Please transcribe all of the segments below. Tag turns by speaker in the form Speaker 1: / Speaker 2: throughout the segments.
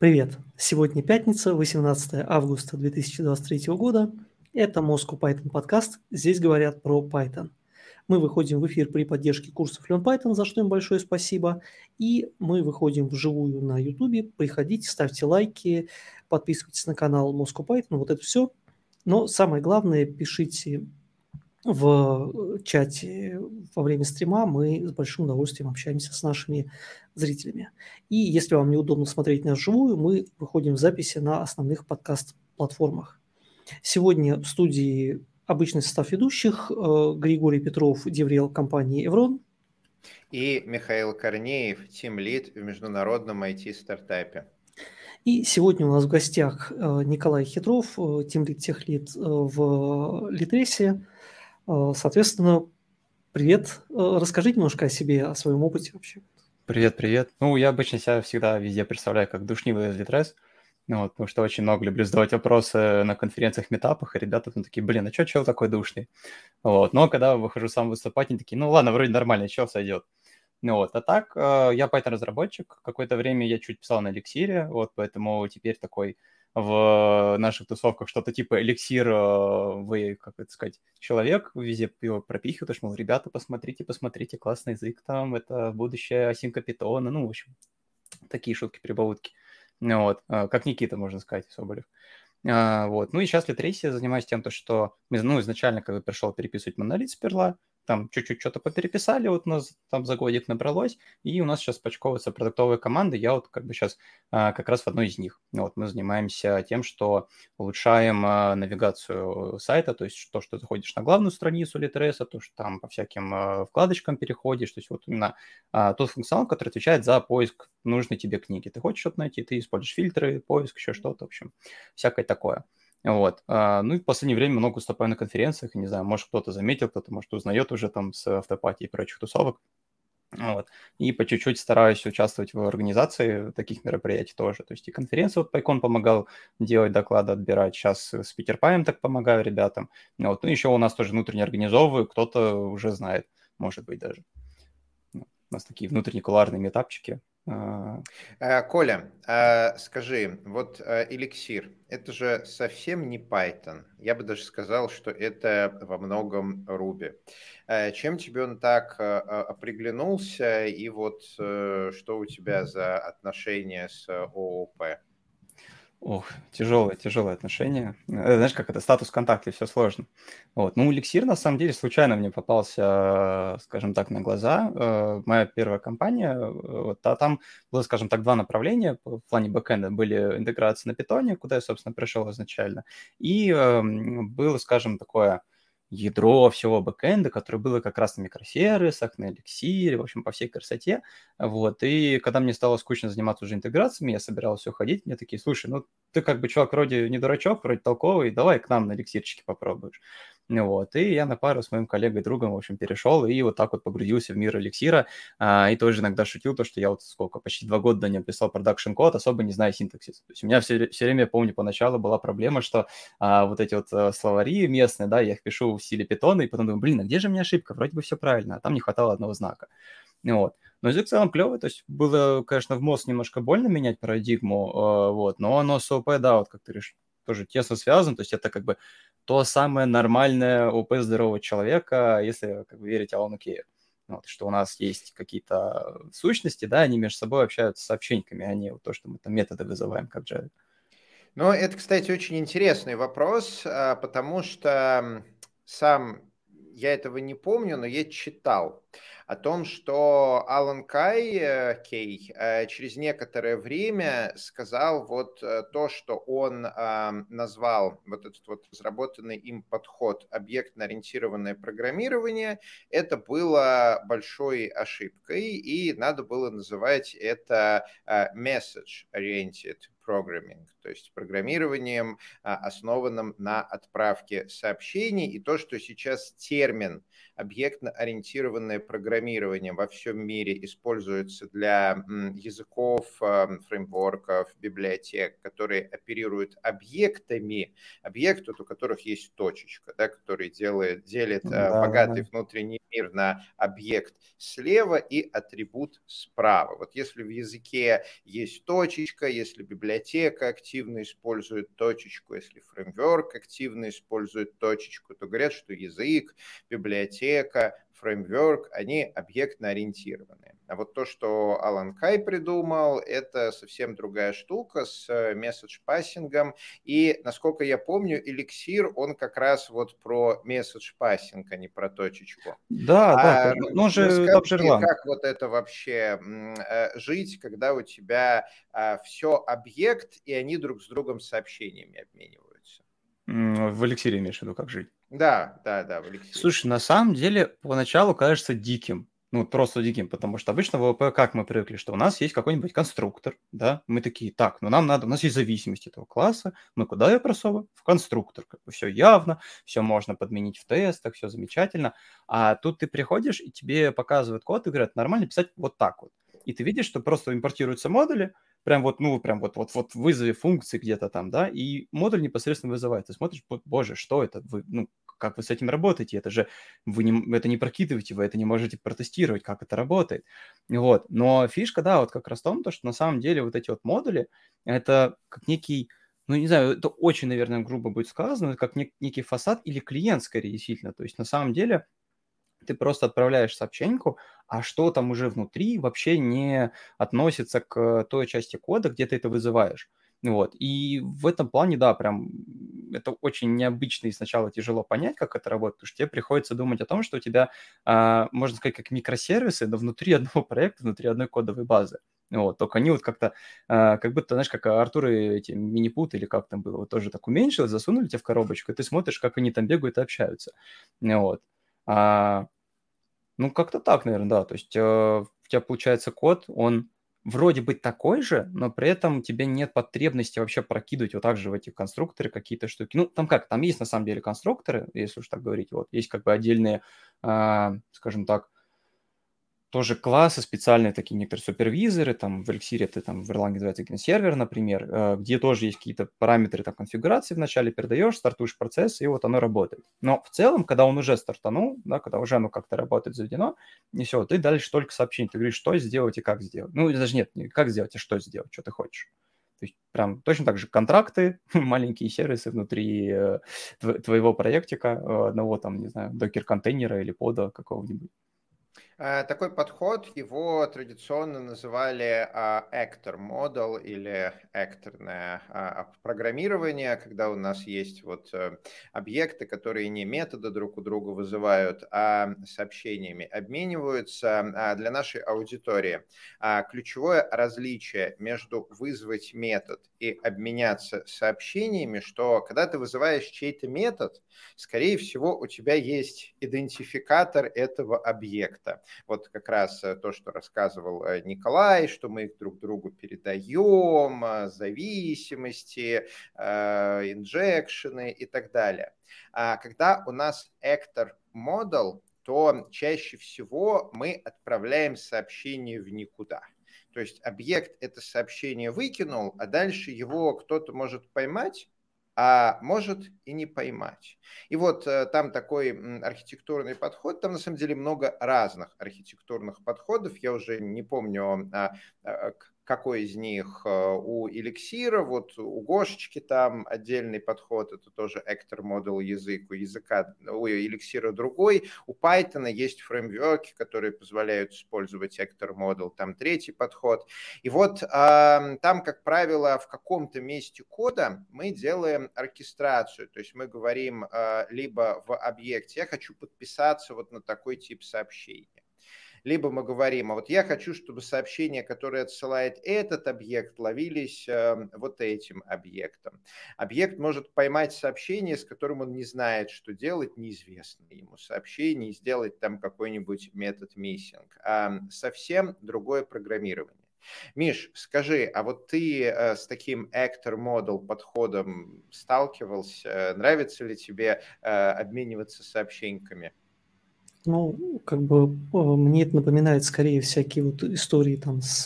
Speaker 1: Привет! Сегодня пятница, 18 августа 2023 года. Это Moscow Python подкаст. Здесь говорят про Python. Мы выходим в эфир при поддержке курсов Learn Python, за что им большое спасибо. И мы выходим вживую на YouTube. Приходите, ставьте лайки, подписывайтесь на канал Moscow Python, вот это все. Но самое главное, пишите в чате во время стрима мы с большим удовольствием общаемся с нашими зрителями. И если вам неудобно смотреть нас вживую, мы выходим в записи на основных подкаст-платформах. Сегодня в студии обычный состав ведущих э, Григорий Петров, Деврел компании «Эврон».
Speaker 2: И Михаил Корнеев, тим-лид в международном IT-стартапе.
Speaker 1: И сегодня у нас в гостях э, Николай Хитров, э, тимлид техлид в Литресе. Соответственно, привет. Расскажите немножко о себе, о своем опыте вообще.
Speaker 3: Привет, привет. Ну, я обычно себя всегда везде представляю как душнивый из Литрес. Ну, вот, потому что очень много люблю задавать вопросы на конференциях, метапах, и ребята там такие, блин, а что чел такой душный? Вот, но когда выхожу сам выступать, они такие, ну ладно, вроде нормально, чел сойдет. Ну вот, а так, э, я Python-разработчик, какое-то время я чуть писал на эликсире, вот, поэтому теперь такой в наших тусовках что-то типа эликсир, э, вы, как это сказать, человек, везде его пропихивают, что, мол, ребята, посмотрите, посмотрите, классный язык там, это будущее осинка питона, ну, в общем, такие шутки-прибаутки. Ну, вот, э, как Никита, можно сказать, Соболев. А, вот. Ну и сейчас в Литресе занимаюсь тем, то, что ну, изначально, когда пришел переписывать монолит с перла, там чуть-чуть что-то попереписали, вот у нас там за годик набралось, и у нас сейчас почковываются продуктовые команды, я вот как бы сейчас а, как раз в одной из них. Вот мы занимаемся тем, что улучшаем а, навигацию сайта, то есть то, что заходишь на главную страницу Литреса, то, что там по всяким а, вкладочкам переходишь, то есть вот именно а, тот функционал, который отвечает за поиск нужной тебе книги. Ты хочешь что-то найти, ты используешь фильтры, поиск, еще что-то, в общем, всякое такое. Вот. А, ну и в последнее время много выступаю на конференциях, не знаю, может кто-то заметил, кто-то, может, узнает уже там с автопатии и прочих тусовок. Вот. И по чуть-чуть стараюсь участвовать в организации таких мероприятий тоже. То есть и конференции вот Пайкон помогал делать доклады, отбирать. Сейчас с Питерпаем так помогаю ребятам. Вот. Ну еще у нас тоже внутренне организовываю, кто-то уже знает, может быть даже. У нас такие внутренние куларные метапчики.
Speaker 2: А. Э, Коля, а, скажи, вот э, эликсир, это же совсем не Python. Я бы даже сказал, что это во многом Ruby. Э, чем тебе он так приглянулся и вот что у тебя за отношения с ООП?
Speaker 3: Ох, тяжелые, тяжелые отношения. Э, знаешь, как это, статус контакта, все сложно. Вот. Ну, эликсир, на самом деле, случайно мне попался, скажем так, на глаза. Э, моя первая компания, э, вот, а там было, скажем так, два направления в плане бэкэнда. Были интеграции на питоне, куда я, собственно, пришел изначально, и э, было, скажем, такое ядро всего бэкэнда, которое было как раз на микросервисах, на эликсире, в общем, по всей красоте. Вот. И когда мне стало скучно заниматься уже интеграциями, я собирался уходить, мне такие, слушай, ну ты как бы чувак вроде не дурачок, вроде толковый, давай к нам на эликсирчике попробуешь. Вот, и я на пару с моим коллегой, другом, в общем, перешел и вот так вот погрузился в мир эликсира. А, и тоже иногда шутил то, что я вот сколько, почти два года до него писал продакшн код, особо не зная синтаксис. То есть у меня все, все время, помню, поначалу была проблема, что а, вот эти вот а, словари местные, да, я их пишу в стиле питона, и потом думаю, блин, а где же у меня ошибка? Вроде бы все правильно, а там не хватало одного знака. Вот. Но язык в целом клевый, то есть было, конечно, в мозг немножко больно менять парадигму, э, вот, но оно с ОП, да, вот как ты решил, тоже тесно связано, то есть это как бы то самое нормальное ОП здорового человека, если как бы верить Алану Кею. Вот, что у нас есть какие-то сущности, да, они между собой общаются с сообщениями, а не вот то, что мы там методы вызываем, как Java.
Speaker 2: Ну, это, кстати, очень интересный вопрос, а, потому что сам я этого не помню, но я читал о том, что Алан Кай, э, Кей, э, через некоторое время сказал вот э, то, что он назвал вот этот вот разработанный им подход объектно-ориентированное программирование, это было большой ошибкой, и надо было называть это message-oriented programming, то есть программированием, а, основанным на отправке сообщений. И то, что сейчас термин объектно-ориентированное программирование во всем мире используется для языков, фреймворков, библиотек, которые оперируют объектами, объекты, у которых есть точечка, да, который делает, делит да, богатый да. внутренний мир на объект слева и атрибут справа. Вот если в языке есть точечка, если библиотека активно использует точечку, если фреймворк активно использует точечку, то говорят, что язык, библиотека, фреймворк, они объектно ориентированные. А вот то, что Алан Кай придумал, это совсем другая штука с месседж пассингом. И, насколько я помню, эликсир, он как раз вот про месседж пассинг, а не про точечку.
Speaker 3: Да, а, да, ну же
Speaker 2: Обжерлан. Как вот это вообще э, жить, когда у тебя а, все объект, и они друг с другом сообщениями обмениваются?
Speaker 3: В эликсире имеешь в виду, как жить?
Speaker 2: Да, да, да, эликсире.
Speaker 3: Слушай, на самом деле, поначалу кажется диким ну, просто диким, потому что обычно в ВВП как мы привыкли, что у нас есть какой-нибудь конструктор, да, мы такие, так, ну нам надо, у нас есть зависимость этого класса, мы куда ее просовываем? В конструктор, как бы все явно, все можно подменить в тестах, все замечательно, а тут ты приходишь, и тебе показывают код и говорят, нормально писать вот так вот, и ты видишь, что просто импортируются модули, прям вот, ну, прям вот, вот, вот вызове функции где-то там, да, и модуль непосредственно вызывает. Ты смотришь, боже, что это? Вы, ну, как вы с этим работаете, это же вы не, это не прокидываете, вы это не можете протестировать, как это работает. Вот. Но фишка, да, вот как раз в том, то, что на самом деле вот эти вот модули, это как некий, ну, не знаю, это очень, наверное, грубо будет сказано, как нек- некий фасад или клиент, скорее, действительно. То есть на самом деле ты просто отправляешь сообщеньку, а что там уже внутри вообще не относится к той части кода, где ты это вызываешь. Вот. И в этом плане, да, прям это очень необычно и сначала тяжело понять, как это работает, потому что тебе приходится думать о том, что у тебя, а, можно сказать, как микросервисы, но внутри одного проекта, внутри одной кодовой базы. Вот, только они вот как-то, а, как будто, знаешь, как Артур и эти минипут или как там было, вот тоже так уменьшилось, засунули тебя в коробочку, и ты смотришь, как они там бегают и общаются. Вот. А, ну, как-то так, наверное, да. То есть э, у тебя получается код, он вроде бы такой же, но при этом тебе нет потребности вообще прокидывать вот так же в эти конструкторы какие-то штуки. Ну, там как, там есть на самом деле конструкторы, если уж так говорить, вот, есть как бы отдельные, э, скажем так, тоже классы специальные, такие некоторые супервизоры, там в Elixir это там в Erlang называется генсервер, например, э, где тоже есть какие-то параметры там конфигурации вначале передаешь, стартуешь процесс, и вот оно работает. Но в целом, когда он уже стартанул, да, когда уже оно как-то работает, заведено, и все, ты дальше только сообщение, ты говоришь, что сделать и как сделать. Ну, даже нет, не как сделать, а что сделать, что ты хочешь. То есть прям точно так же контракты, маленькие сервисы внутри э, твоего проектика, э, одного там, не знаю, докер-контейнера или пода какого-нибудь.
Speaker 2: Э, такой подход, его традиционно называли а, actor model или акторное а, программирование, когда у нас есть вот э, объекты, которые не методы друг у друга вызывают, а сообщениями обмениваются. А для нашей аудитории ключевое различие между вызвать метод и обменяться сообщениями, что когда ты вызываешь чей-то метод, скорее всего, у тебя есть идентификатор этого объекта. Вот как раз э, то, что рассказывал э, Николай, что мы их друг другу передаем, э, зависимости, инжекшены и так далее. А когда у нас actor model, то чаще всего мы отправляем сообщение в никуда. То есть объект это сообщение выкинул, а дальше его кто-то может поймать, а может и не поймать. И вот э, там такой архитектурный подход, там на самом деле много разных архитектурных подходов, я уже не помню, а, а, какой из них э, у эликсира, вот у Гошечки там отдельный подход, это тоже actor model язык, у языка, у эликсира другой, у Python есть фреймворки, которые позволяют использовать actor model, там третий подход. И вот там, как правило, в каком-то месте кода мы делаем оркестрацию, то есть мы говорим э, либо в объекте, я хочу подписаться вот на такой тип сообщения, либо мы говорим, а вот я хочу, чтобы сообщения, которые отсылает этот объект, ловились э, вот этим объектом. Объект может поймать сообщение, с которым он не знает, что делать, неизвестно ему сообщение, и сделать там какой-нибудь метод миссинг. А совсем другое программирование. Миш, скажи, а вот ты э, с таким actor model подходом сталкивался? Нравится ли тебе э, обмениваться сообщениями?
Speaker 1: Ну, как бы мне это напоминает скорее всякие вот истории там с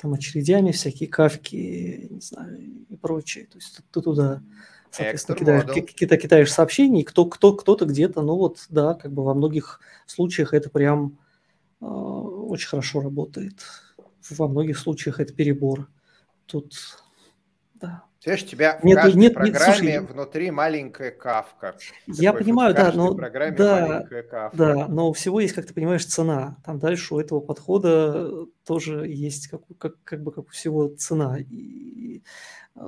Speaker 1: там, очередями, всякие кавки, не знаю, и прочее. То есть ты туда, соответственно, кидаешь, кида, кидаешь сообщения, и кто, кто, кто-то где-то, ну вот, да, как бы во многих случаях это прям э, очень хорошо работает. Во многих случаях это перебор. Тут,
Speaker 2: да. У тебя в нет, каждой нет, программе нет, слушай, внутри маленькая кавка.
Speaker 1: Я Такой, понимаю, да, но да, да, но у всего есть, как ты понимаешь, цена. Там дальше у этого подхода тоже есть как, как, как бы как у всего цена. И э,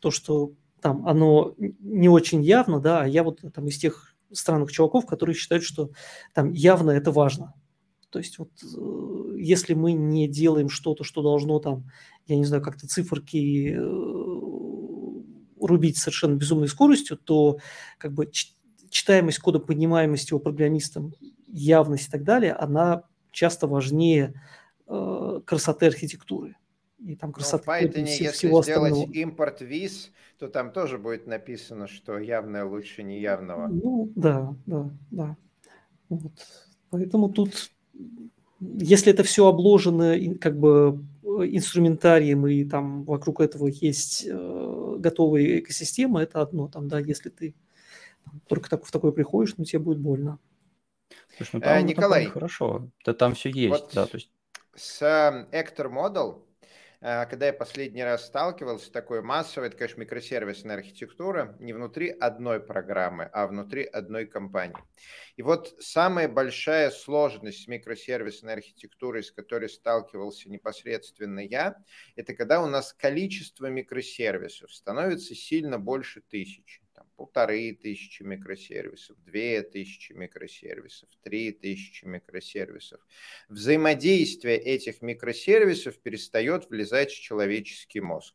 Speaker 1: то, что там оно не очень явно, да, а я вот там из тех странных чуваков, которые считают, что там явно это важно. То есть вот э, если мы не делаем что-то, что должно там, я не знаю, как-то циферки э, рубить совершенно безумной скоростью, то как бы читаемость кода, понимаемость его программистам, явность и так далее, она часто важнее э, красоты архитектуры.
Speaker 2: И там красоты Но в Python, всего, если всего сделать остального. импорт виз, то там тоже будет написано, что явное лучше неявного.
Speaker 1: Ну, да, да, да. Вот. Поэтому тут если это все обложено как бы инструментарием и там вокруг этого есть э, готовые экосистемы, это одно. Там, да, если ты только так, в такое приходишь, ну тебе будет больно.
Speaker 3: Слушай, ну э, там, Николай, там хорошо, да там все есть, вот да, то есть.
Speaker 2: С Actor Model Э, когда я последний раз сталкивался, такой массовой, это, конечно, микросервисная архитектура, не внутри одной программы, а внутри одной компании. И вот самая большая сложность с микросервисной архитектурой, с которой сталкивался непосредственно я, это когда у нас количество микросервисов становится сильно больше тысячи полторы тысячи микросервисов, две тысячи микросервисов, три тысячи микросервисов. Взаимодействие этих микросервисов перестает влезать в человеческий мозг.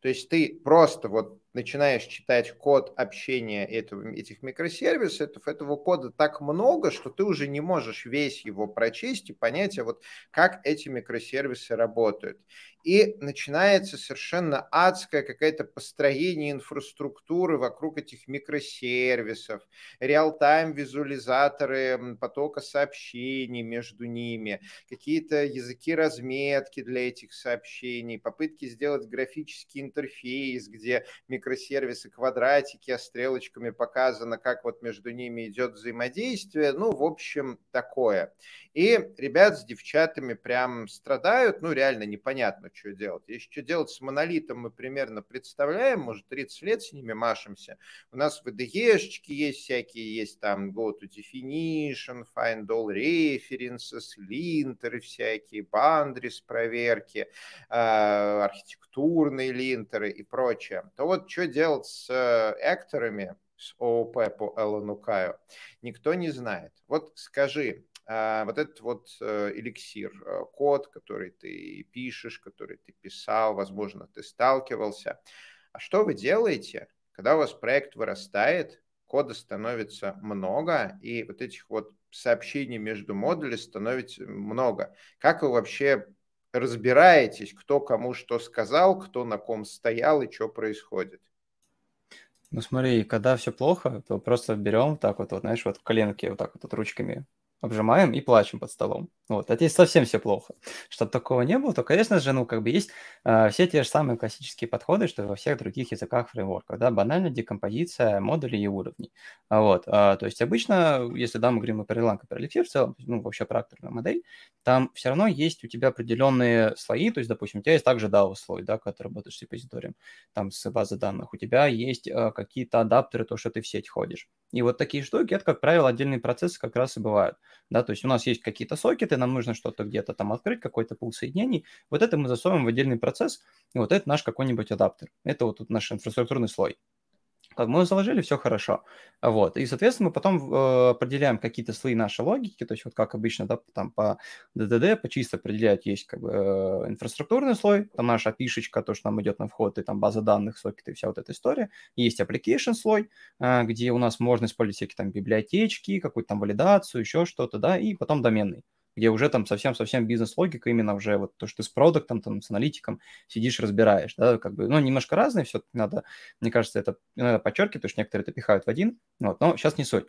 Speaker 2: То есть ты просто вот начинаешь читать код общения этого, этих микросервисов, этого кода так много, что ты уже не можешь весь его прочесть и понять, а вот как эти микросервисы работают. И начинается совершенно адское какое-то построение инфраструктуры вокруг этих микросервисов, реал-тайм визуализаторы потока сообщений между ними, какие-то языки разметки для этих сообщений, попытки сделать графический интерфейс, где микросервисы квадратики, а стрелочками показано, как вот между ними идет взаимодействие. Ну, в общем, такое. И ребят с девчатами прям страдают, ну, реально непонятно, что делать. Если что делать с монолитом, мы примерно представляем, может, 30 лет с ними машемся. У нас VDE-шечки есть всякие, есть там go to definition, find all references, линтеры всякие, boundaries проверки, а, архитектурные линтеры и прочее. То вот что делать с экторами, с ООП по Элону Каю, никто не знает. Вот скажи, а, вот этот вот э, эликсир, э, код, который ты пишешь, который ты писал, возможно, ты сталкивался. А что вы делаете, когда у вас проект вырастает, кода становится много, и вот этих вот сообщений между модулями становится много? Как вы вообще разбираетесь, кто кому что сказал, кто на ком стоял и что происходит?
Speaker 3: Ну смотри, когда все плохо, то просто берем так вот, вот знаешь, вот коленки вот так вот, вот ручками обжимаем и плачем под столом. Вот, это если совсем все плохо. Чтобы такого не было, то, конечно же, ну, как бы есть э, все те же самые классические подходы, что во всех других языках фреймворков, да, банальная декомпозиция модулей и уровней. А вот, э, то есть обычно, если, да, мы говорим про Erlang, про Elixir в целом, ну, вообще про модель, там все равно есть у тебя определенные слои, то есть, допустим, у тебя есть также DAO слой, да, когда ты работаешь с репозиторием, там, с базой данных, у тебя есть э, какие-то адаптеры, то, что ты в сеть ходишь. И вот такие штуки, это, как правило, отдельные процессы как раз и бывают. Да, то есть у нас есть какие-то сокеты, нам нужно что-то где-то там открыть, какой-то пул соединений. Вот это мы засовываем в отдельный процесс, и вот это наш какой-нибудь адаптер. Это вот наш инфраструктурный слой. Как мы заложили, все хорошо. Вот. И, соответственно, мы потом э, определяем какие-то слои нашей логики, то есть вот как обычно, да, там по DDD, по чисто определять есть как бы э, инфраструктурный слой, там наша api то, что нам идет на вход, и там база данных, сокеты, вся вот эта история. Есть application слой, э, где у нас можно использовать всякие там библиотечки, какую-то там валидацию, еще что-то, да, и потом доменный где уже там совсем-совсем бизнес-логика, именно уже вот то, что ты с продуктом, там, с аналитиком сидишь, разбираешь, да, как бы, ну, немножко разные, все надо, мне кажется, это надо подчеркивать, потому что некоторые это пихают в один, вот, но сейчас не суть.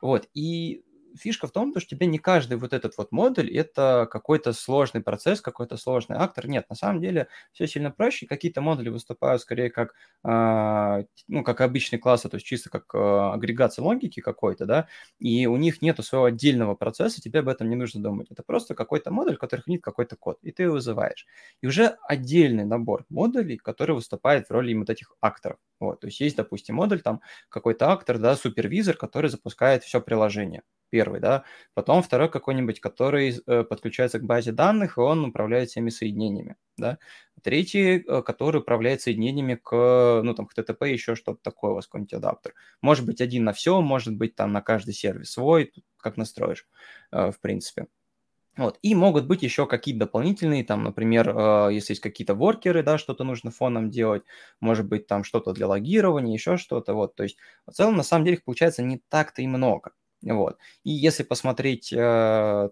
Speaker 3: Вот, и фишка в том, что тебе не каждый вот этот вот модуль – это какой-то сложный процесс, какой-то сложный актор. Нет, на самом деле все сильно проще. Какие-то модули выступают скорее как, э, ну, как обычные классы, то есть чисто как э, агрегация логики какой-то, да, и у них нету своего отдельного процесса, тебе об этом не нужно думать. Это просто какой-то модуль, который хранит какой-то код, и ты его вызываешь. И уже отдельный набор модулей, который выступает в роли вот этих акторов. Вот, то есть есть, допустим, модуль, там какой-то актор, да, супервизор, который запускает все приложение первый, да, потом второй какой-нибудь, который э, подключается к базе данных, и он управляет всеми соединениями, да, третий, э, который управляет соединениями к, ну, там, к TTP, еще что-то такое, у вас какой-нибудь адаптер. Может быть один на все, может быть там на каждый сервис свой, как настроишь, э, в принципе. Вот. И могут быть еще какие-то дополнительные, там, например, э, если есть какие-то воркеры, да, что-то нужно фоном делать, может быть, там что-то для логирования, еще что-то, вот. То есть в целом, на самом деле, их получается не так-то и много. Вот. И если посмотреть э,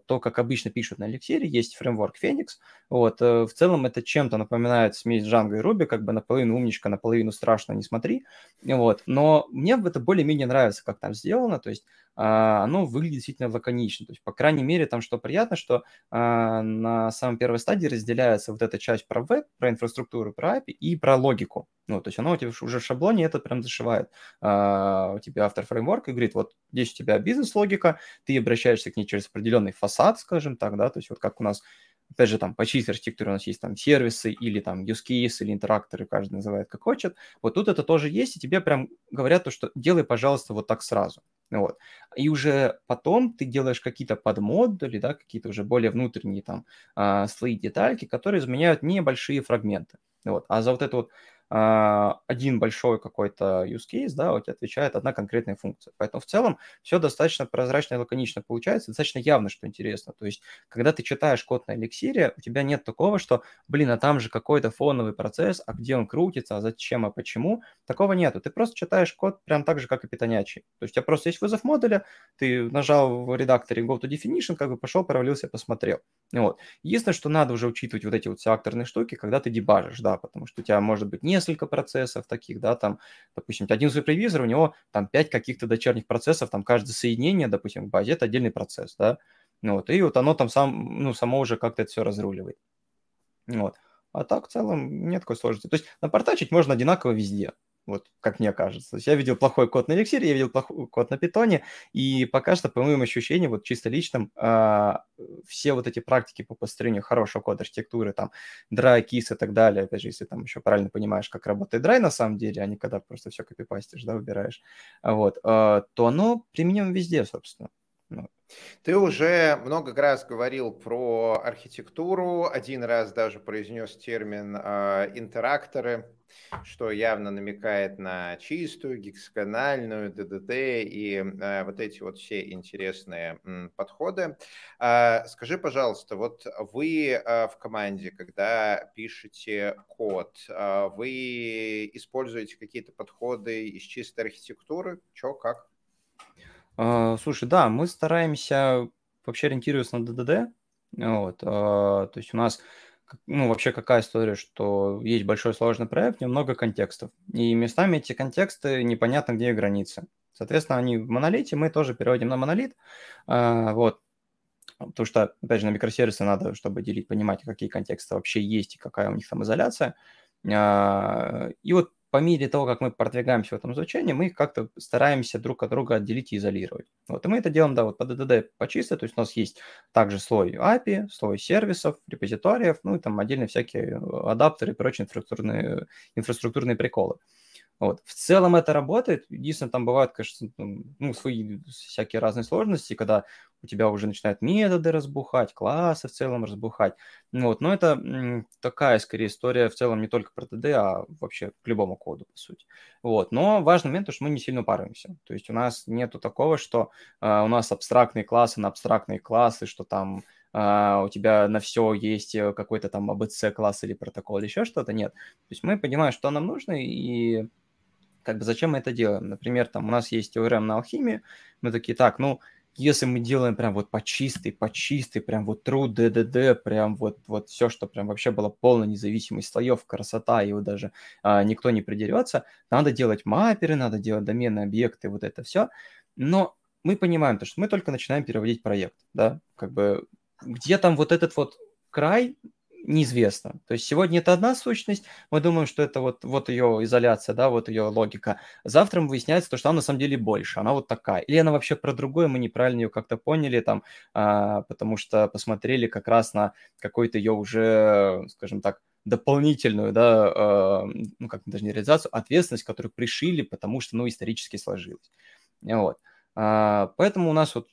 Speaker 3: то, как обычно пишут на эликсире, есть фреймворк Phoenix. Вот. Э, в целом это чем-то напоминает смесь Django и Ruby, как бы наполовину умничка, наполовину страшно, не смотри. Вот. Но мне это более-менее нравится, как там сделано. То есть оно выглядит действительно лаконично. То есть, по крайней мере, там что приятно, что а, на самой первой стадии разделяется вот эта часть про веб, про инфраструктуру, про API и про логику. Ну, то есть оно у тебя уже в шаблоне это прям зашивает. А, у тебя автор фреймворка и говорит, вот здесь у тебя бизнес-логика, ты обращаешься к ней через определенный фасад, скажем так, да, то есть вот как у нас опять же, там по чистой архитектуре у нас есть там сервисы или там use case или интеракторы, каждый называет как хочет. Вот тут это тоже есть, и тебе прям говорят то, что делай, пожалуйста, вот так сразу. Вот. И уже потом ты делаешь какие-то подмодули, да, какие-то уже более внутренние там а, слои детальки, которые изменяют небольшие фрагменты. Вот. А за вот эту вот один большой какой-то use case, да, у тебя отвечает одна конкретная функция. Поэтому в целом все достаточно прозрачно и лаконично получается, достаточно явно, что интересно. То есть, когда ты читаешь код на эликсире, у тебя нет такого, что, блин, а там же какой-то фоновый процесс, а где он крутится, а зачем, а почему. Такого нету. Ты просто читаешь код прям так же, как и питонячий. То есть, у тебя просто есть вызов модуля, ты нажал в редакторе go to definition, как бы пошел, провалился, посмотрел. Вот. Единственное, что надо уже учитывать вот эти вот все акторные штуки, когда ты дебажишь, да, потому что у тебя может быть не несколько процессов таких, да, там, допустим, один супервизор, у него там 5 каких-то дочерних процессов, там каждое соединение, допустим, в базе, это отдельный процесс, да, вот, и вот оно там сам, ну, само уже как-то это все разруливает. Вот. А так в целом нет такой сложности. То есть напортачить можно одинаково везде вот как мне кажется. То есть я видел плохой код на эликсире, я видел плохой код на питоне, и пока что, по моим ощущениям, вот чисто личным, а, все вот эти практики по построению хорошего кода архитектуры, там, dry, kiss и так далее, опять же, если там еще правильно понимаешь, как работает dry на самом деле, а не когда просто все копипастишь, да, выбираешь, вот, а, то оно применимо везде, собственно.
Speaker 2: Ну, ты уже много раз говорил про архитектуру, один раз даже произнес термин э, интеракторы, что явно намекает на чистую, гексагональную, ДДТ и э, вот эти вот все интересные м, подходы. Э, скажи, пожалуйста, вот вы э, в команде, когда пишете код, э, вы используете какие-то подходы из чистой архитектуры? Че, как?
Speaker 3: А, слушай, да, мы стараемся вообще ориентироваться на ДДД. Вот, а, то есть у нас, ну, вообще какая история, что есть большой сложный проект, немного контекстов. И местами эти контексты непонятно, где их границы. Соответственно, они в монолите, мы тоже переводим на монолит. А, вот, потому что, опять же, на микросервисы надо, чтобы делить, понимать, какие контексты вообще есть и какая у них там изоляция. И вот по мере того, как мы продвигаемся в этом изучении, мы их как-то стараемся друг от друга отделить и изолировать. Вот, и мы это делаем, да, вот по DDD почисто, то есть у нас есть также слой API, слой сервисов, репозиториев, ну и там отдельно всякие э, адаптеры и прочие инфраструктурные, инфраструктурные приколы. Вот. В целом это работает. Единственное, там бывают, конечно, ну, свои всякие разные сложности, когда у тебя уже начинают методы разбухать, классы в целом разбухать. Ну вот. Но это такая, скорее, история в целом не только про ТД, а вообще к любому коду, по сути. Вот. Но важный момент, что мы не сильно паримся. То есть у нас нету такого, что э, у нас абстрактные классы на абстрактные классы, что там Uh, у тебя на все есть э, какой-то там ABC класс или протокол или еще что-то, нет. То есть мы понимаем, что нам нужно, и как бы зачем мы это делаем? Например, там у нас есть ORM на алхимии, мы такие, так, ну, если мы делаем прям вот по чистой, по чистой, прям вот true DDD, прям вот, вот все, что прям вообще было полной независимость слоев, красота, вот даже а, никто не придерется, надо делать мапперы, надо делать доменные объекты, вот это все. Но мы понимаем то, что мы только начинаем переводить проект, да, как бы где там вот этот вот край, неизвестно. То есть сегодня это одна сущность, мы думаем, что это вот, вот ее изоляция, да, вот ее логика. Завтра выясняется то, что она на самом деле больше, она вот такая. Или она вообще про другое, мы неправильно ее как-то поняли там, а, потому что посмотрели как раз на какой-то ее уже, скажем так, дополнительную, да, э, ну, как даже не реализацию, ответственность, которую пришили, потому что, ну, исторически сложилось. Вот. А, поэтому у нас вот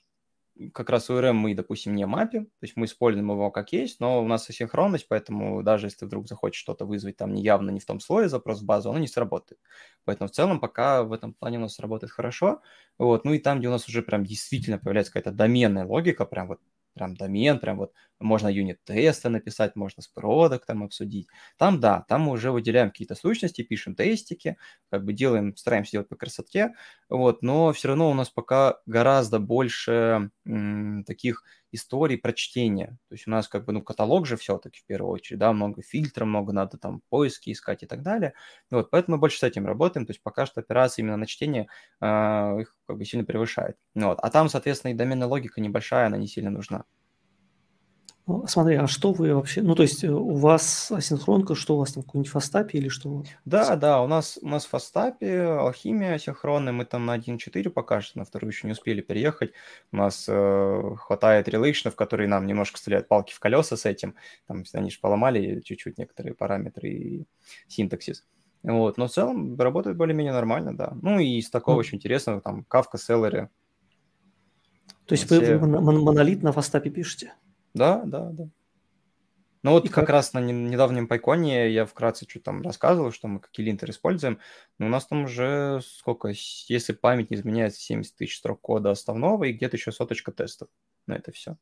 Speaker 3: как раз URM мы, допустим, не мапим, то есть мы используем его как есть, но у нас асинхронность, поэтому даже если вдруг захочешь что-то вызвать там неявно не в том слое запрос в базу, оно не сработает. Поэтому в целом пока в этом плане у нас работает хорошо. Вот. Ну и там, где у нас уже прям действительно появляется какая-то доменная логика, прям вот прям домен, прям вот можно юнит-тесты написать, можно с продуктом обсудить. Там, да, там мы уже выделяем какие-то сущности, пишем тестики, как бы делаем, стараемся делать по красоте, вот, но все равно у нас пока гораздо больше м, таких историй прочтения. То есть у нас как бы, ну, каталог же все-таки в первую очередь, да, много фильтров, много надо там поиски искать и так далее. Вот, поэтому мы больше с этим работаем. То есть пока что операции именно на чтение э, их как бы сильно превышает. Вот. А там, соответственно, и доменная логика небольшая, она не сильно нужна.
Speaker 1: Смотри, а что вы вообще, ну, то есть э, у вас асинхронка, что у вас там, какой-нибудь фастапи или что?
Speaker 3: Да, да, у нас, у нас в фастапе алхимия асинхронная, мы там на 1.4 пока что, на вторую еще не успели переехать. У нас э, хватает релейшнов, которые нам немножко стреляют палки в колеса с этим. Там они же поломали чуть-чуть некоторые параметры и синтаксис. Вот, но в целом работает более-менее нормально, да. Ну и из такого mm. очень интересного, там, Kafka, Celery.
Speaker 1: То есть все... вы монолит на фастапе пишете?
Speaker 3: Да, да, да. Ну вот И как как? раз на недавнем пайконе я вкратце что там рассказывал, что мы какие линтер используем. Но у нас там уже сколько, если память не изменяется, 70 тысяч строк кода основного и где-то еще соточка тестов на это все.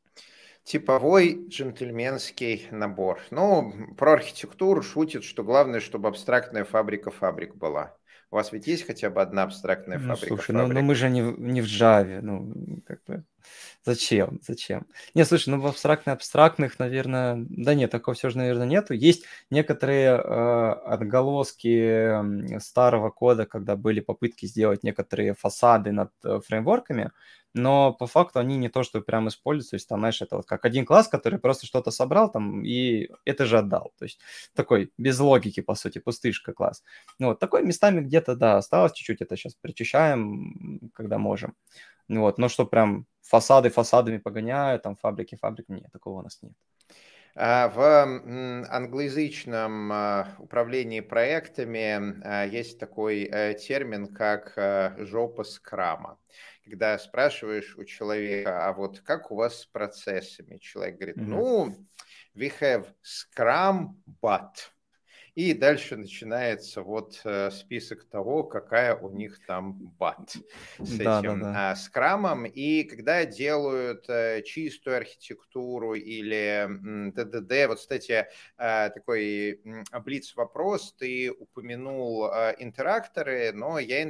Speaker 2: Типовой джентльменский набор. Ну, про архитектуру шутит, что главное, чтобы абстрактная фабрика фабрик была. У вас ведь есть хотя бы одна абстрактная
Speaker 3: Ну,
Speaker 2: фабрика
Speaker 3: слушай, ну, ну мы же не, в- не в Java, ну, как бы, зачем, зачем? Не, слушай, ну в абстрактных-абстрактных, наверное, да нет, такого все же, наверное, нету. Есть некоторые э, отголоски старого кода, когда были попытки сделать некоторые фасады над э, фреймворками, но по факту они не то, что прям используются, то есть там, знаешь, это вот как один класс, который просто что-то собрал там и это же отдал, то есть такой без логики, по сути, пустышка класс. Ну вот, такой местами где-то, да, осталось чуть-чуть, это сейчас причищаем, когда можем. Ну вот, но что прям фасады фасадами погоняют, там фабрики фабриками, нет, такого у нас нет.
Speaker 2: А, в англоязычном а, управлении проектами а, есть такой э, термин, как э, жопа скрама когда спрашиваешь у человека, а вот как у вас с процессами? Человек говорит, ну, we have Scrum, but и дальше начинается вот э, список того, какая у них там бат с да, этим да, да. скрамом. И когда делают э, чистую архитектуру или ДДД, вот, кстати, э, такой блиц-вопрос, ты упомянул интеракторы, но я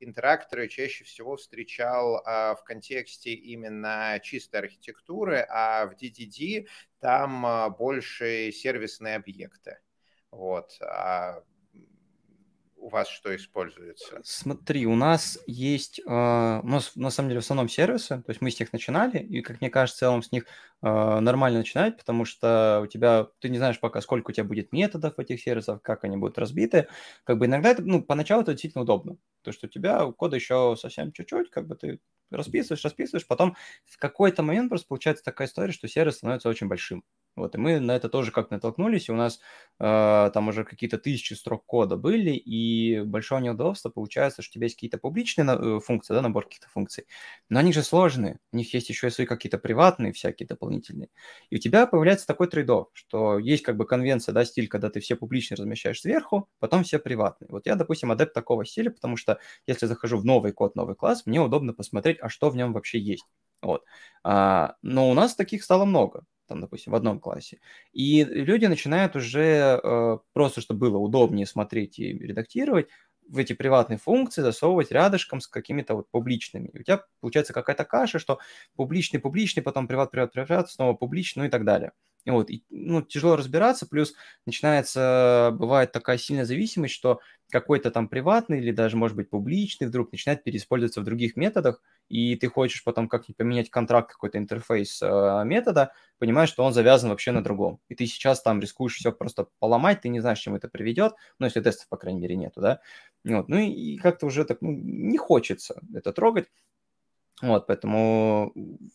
Speaker 2: интеракторы чаще всего встречал в контексте именно чистой архитектуры, а в DDD там больше сервисные объекты. Вот. А у вас что используется?
Speaker 3: Смотри, у нас есть, э, у нас на самом деле в основном сервисы, то есть мы с них начинали, и, как мне кажется, в целом с них э, нормально начинать, потому что у тебя, ты не знаешь пока, сколько у тебя будет методов этих сервисов, как они будут разбиты. Как бы иногда это, ну, поначалу это действительно удобно, то что у тебя кода еще совсем чуть-чуть, как бы ты расписываешь, расписываешь, потом в какой-то момент просто получается такая история, что сервис становится очень большим. Вот, и мы на это тоже как натолкнулись, и у нас э, там уже какие-то тысячи строк кода были, и большое неудобство получается, что у тебя есть какие-то публичные э, функции, да, набор каких-то функций, но они же сложные, у них есть еще и свои какие-то приватные всякие дополнительные. И у тебя появляется такой трейд что есть как бы конвенция, да, стиль, когда ты все публичные размещаешь сверху, потом все приватные. Вот я, допустим, адепт такого стиля, потому что если захожу в новый код, новый класс, мне удобно посмотреть, а что в нем вообще есть. Вот. А, но у нас таких стало много там, допустим, в одном классе. И люди начинают уже э, просто, чтобы было удобнее смотреть и редактировать, в эти приватные функции засовывать рядышком с какими-то вот публичными. У тебя получается какая-то каша, что публичный, публичный, потом приват, приват, приват, снова публичный, ну и так далее. Вот, и, ну, тяжело разбираться, плюс начинается, бывает такая сильная зависимость, что какой-то там приватный или даже, может быть, публичный вдруг начинает переиспользоваться в других методах, и ты хочешь потом как-нибудь поменять контракт, какой-то интерфейс э, метода, понимаешь, что он завязан вообще на другом. И ты сейчас там рискуешь все просто поломать, ты не знаешь, чем это приведет, ну, если тестов, по крайней мере, нету, да. Вот, ну, и как-то уже так, ну, не хочется это трогать. Вот, поэтому,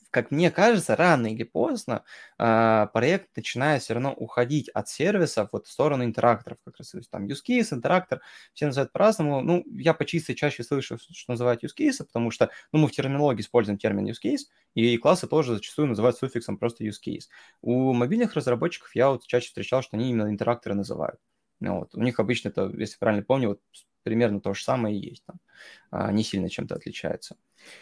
Speaker 3: как мне кажется, рано или поздно э, проект начинает все равно уходить от сервисов вот в сторону интеракторов, как раз, то есть там use case, интерактор, все называют по-разному. Ну, я по чистой чаще слышу, что называют use case, потому что, ну, мы в терминологии используем термин use case, и классы тоже зачастую называют суффиксом просто use case. У мобильных разработчиков я вот чаще встречал, что они именно интеракторы называют. Ну, вот. У них обычно это, если правильно помню, вот примерно то же самое и есть там. А, не сильно чем-то отличается.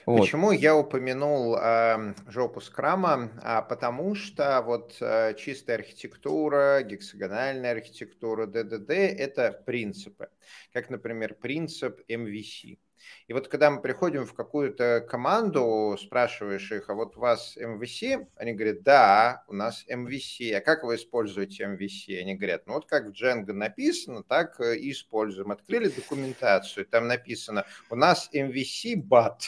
Speaker 2: Вот. Почему я упомянул э, жопу скрама? А, потому что вот э, чистая архитектура, гексагональная архитектура, ДДД – это принципы. Как, например, принцип MVC. И вот когда мы приходим в какую-то команду, спрашиваешь их, а вот у вас MVC? Они говорят, да, у нас MVC. А как вы используете MVC? Они говорят, ну вот как в Django написано, так и используем. Открыли документацию, там написано, у нас MVC BAT.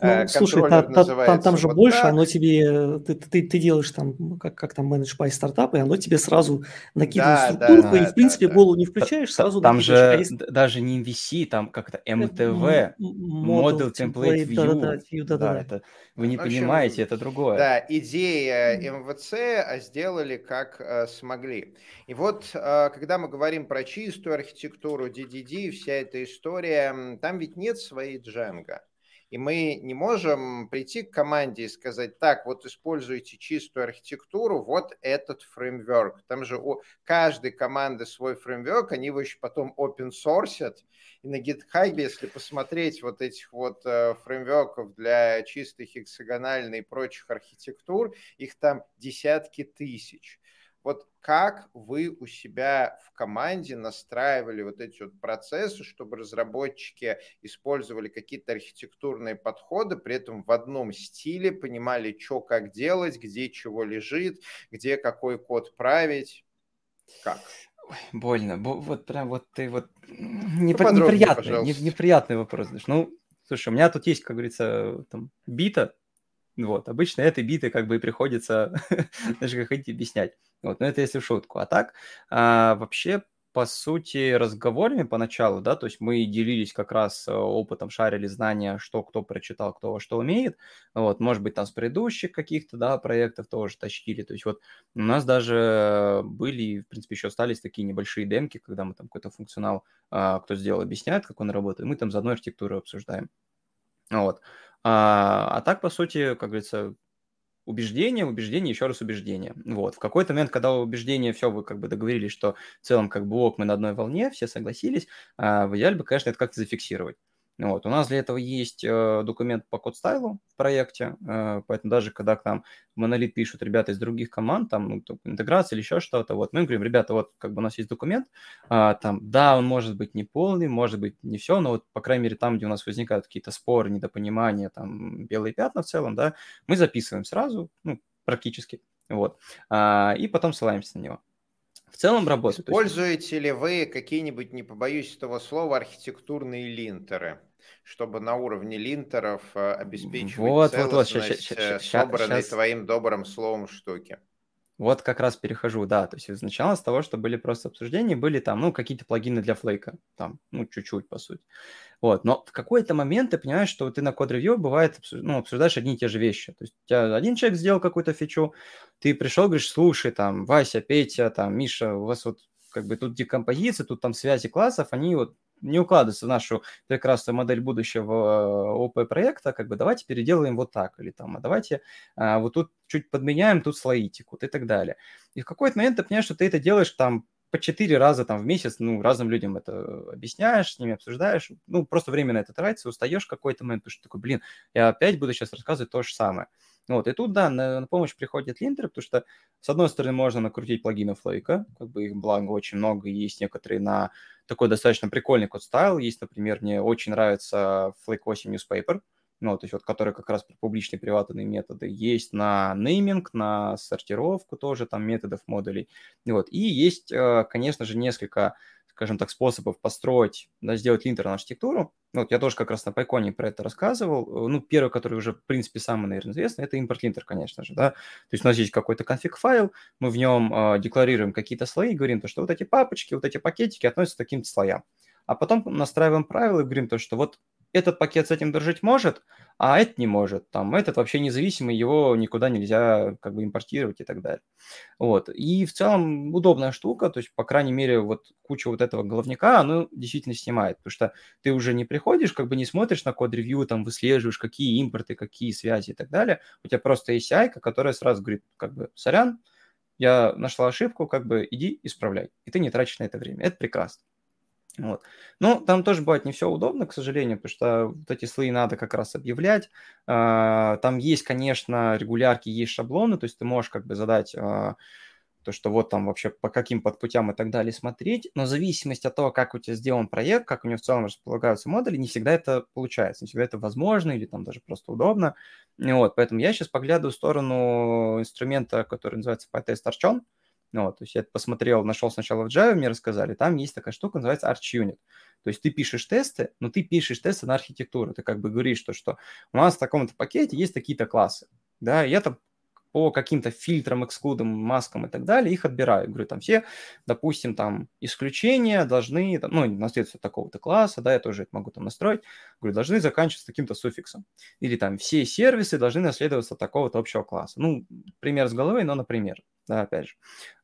Speaker 1: Ну, э, слушай, та, та, там, там же вот больше, так. оно тебе, ты, ты, ты делаешь там, как, как там менедж by стартапы, оно тебе сразу накидывает да, структурку, да, и в принципе да, голову не включаешь, сразу
Speaker 3: Там же а даже не MVC, там как-то MTV, Model Template View. Да, да, view, да, да, да. Это, вы не в общем, понимаете, это другое.
Speaker 2: Да, идея МВЦ а сделали как э, смогли. И вот, э, когда мы говорим про чистую архитектуру, DDD, вся эта история, там ведь нет своей Django. И мы не можем прийти к команде и сказать, так, вот используйте чистую архитектуру, вот этот фреймворк. Там же у каждой команды свой фреймворк, они его еще потом open source. И на GitHub, если посмотреть вот этих вот э, фреймворков для чистой хексагональной и прочих архитектур, их там десятки тысяч. Вот как вы у себя в команде настраивали вот эти вот процессы, чтобы разработчики использовали какие-то архитектурные подходы, при этом в одном стиле понимали, что как делать, где чего лежит, где какой код править, как?
Speaker 3: Ой, больно. Вот прям вот ты вот Непри... неприятный, не, неприятный вопрос. Ну, слушай, у меня тут есть, как говорится, там бита вот, обычно этой биты как бы и приходится даже как хотите объяснять. Вот, но это если в шутку. А так, а, вообще, по сути, разговорами поначалу, да, то есть мы делились как раз э, опытом, шарили знания, что кто прочитал, кто во что умеет, вот, может быть, там с предыдущих каких-то, да, проектов тоже тащили, то есть вот у нас даже были, в принципе, еще остались такие небольшие демки, когда мы там какой-то функционал, а, кто сделал, объясняет, как он работает, мы там заодно архитектуру обсуждаем. Вот. А, а так, по сути, как говорится, убеждение, убеждение, еще раз убеждение. Вот. В какой-то момент, когда убеждение, все, вы как бы договорились, что в целом как бы ок, мы на одной волне, все согласились, а в идеале бы, конечно, это как-то зафиксировать. Вот. У нас для этого есть э, документ по код-стайлу в проекте, э, поэтому даже когда к нам монолит пишут ребята из других команд, там, ну, интеграция или еще что-то, вот, мы говорим, ребята, вот, как бы у нас есть документ, э, там, да, он может быть не полный, может быть не все, но вот, по крайней мере, там, где у нас возникают какие-то споры, недопонимания, там, белые пятна в целом, да, мы записываем сразу, ну, практически, вот, э, и потом ссылаемся на него в целом работает.
Speaker 2: Используете ли вы какие-нибудь, не побоюсь этого слова, архитектурные линтеры? Чтобы на уровне линтеров э, обеспечивать вот, целостность вот, вот, собранной щас. твоим добрым словом штуки.
Speaker 3: Вот как раз перехожу, да, то есть начало с того, что были просто обсуждения, были там, ну, какие-то плагины для флейка, там, ну, чуть-чуть, по сути. Вот, но в какой-то момент ты понимаешь, что ты на код-ревью бывает, ну, обсуждаешь одни и те же вещи. То есть у тебя один человек сделал какую-то фичу, ты пришел, говоришь, слушай, там, Вася, Петя, там, Миша, у вас вот как бы тут декомпозиция, тут там связи классов, они вот не укладывается в нашу прекрасную модель будущего э, ОП-проекта, как бы давайте переделаем вот так, или там, а давайте а, вот тут чуть подменяем, тут слои текут и так далее. И в какой-то момент ты понимаешь, что ты это делаешь там по четыре раза там в месяц, ну, разным людям это объясняешь, с ними обсуждаешь, ну, просто время на это тратится, устаешь в какой-то момент, потому что такой, блин, я опять буду сейчас рассказывать то же самое. Вот, и тут, да, на, на помощь приходят линтеры, потому что, с одной стороны, можно накрутить плагины Flake, как бы их, благо, очень много, есть некоторые на такой достаточно прикольный код стайл, есть, например, мне очень нравится Flake 8 Newspaper, ну, то есть вот который как раз публичные приватные методы. Есть на нейминг, на сортировку тоже там методов модулей. Вот. И есть, э, конечно же, несколько скажем так, способов построить, да, сделать линтер на архитектуру. Вот я тоже как раз на Пайконе про это рассказывал. Ну, первый, который уже, в принципе, самый, наверное, известный, это импорт линтер, конечно же, да. То есть у нас есть какой-то конфиг-файл, мы в нем э, декларируем какие-то слои, говорим то, что вот эти папочки, вот эти пакетики относятся к таким-то слоям. А потом настраиваем правила и говорим то, что вот этот пакет с этим дружить может, а этот не может. Там этот вообще независимый, его никуда нельзя как бы импортировать и так далее. Вот. И в целом удобная штука, то есть, по крайней мере, вот куча вот этого головника, оно действительно снимает, потому что ты уже не приходишь, как бы не смотришь на код-ревью, там выслеживаешь, какие импорты, какие связи и так далее. У тебя просто есть API, которая сразу говорит, как бы, сорян, я нашла ошибку, как бы иди исправляй. И ты не тратишь на это время. Это прекрасно. Вот. Но там тоже бывает не все удобно, к сожалению, потому что вот эти слои надо как раз объявлять. А, там есть, конечно, регулярки, есть шаблоны, то есть ты можешь как бы задать а, то, что вот там вообще по каким подпутям и так далее смотреть, но в зависимости от того, как у тебя сделан проект, как у него в целом располагаются модули, не всегда это получается, не всегда это возможно или там даже просто удобно. Вот, поэтому я сейчас поглядываю в сторону инструмента, который называется PyTest Archon, ну, вот, то есть я посмотрел, нашел сначала в Java, мне рассказали, там есть такая штука, называется ArchUnit. То есть ты пишешь тесты, но ты пишешь тесты на архитектуру. Ты как бы говоришь, что, что у нас в таком-то пакете есть такие-то классы. Да, и это по каким-то фильтрам, эксклудам, маскам и так далее, их отбираю. Говорю, там все, допустим, там исключения должны, там, ну, наследство такого-то класса, да, я тоже это могу там настроить. Говорю, должны заканчиваться таким-то суффиксом. Или там все сервисы должны наследоваться такого-то общего класса. Ну, пример с головы, но например да, опять же.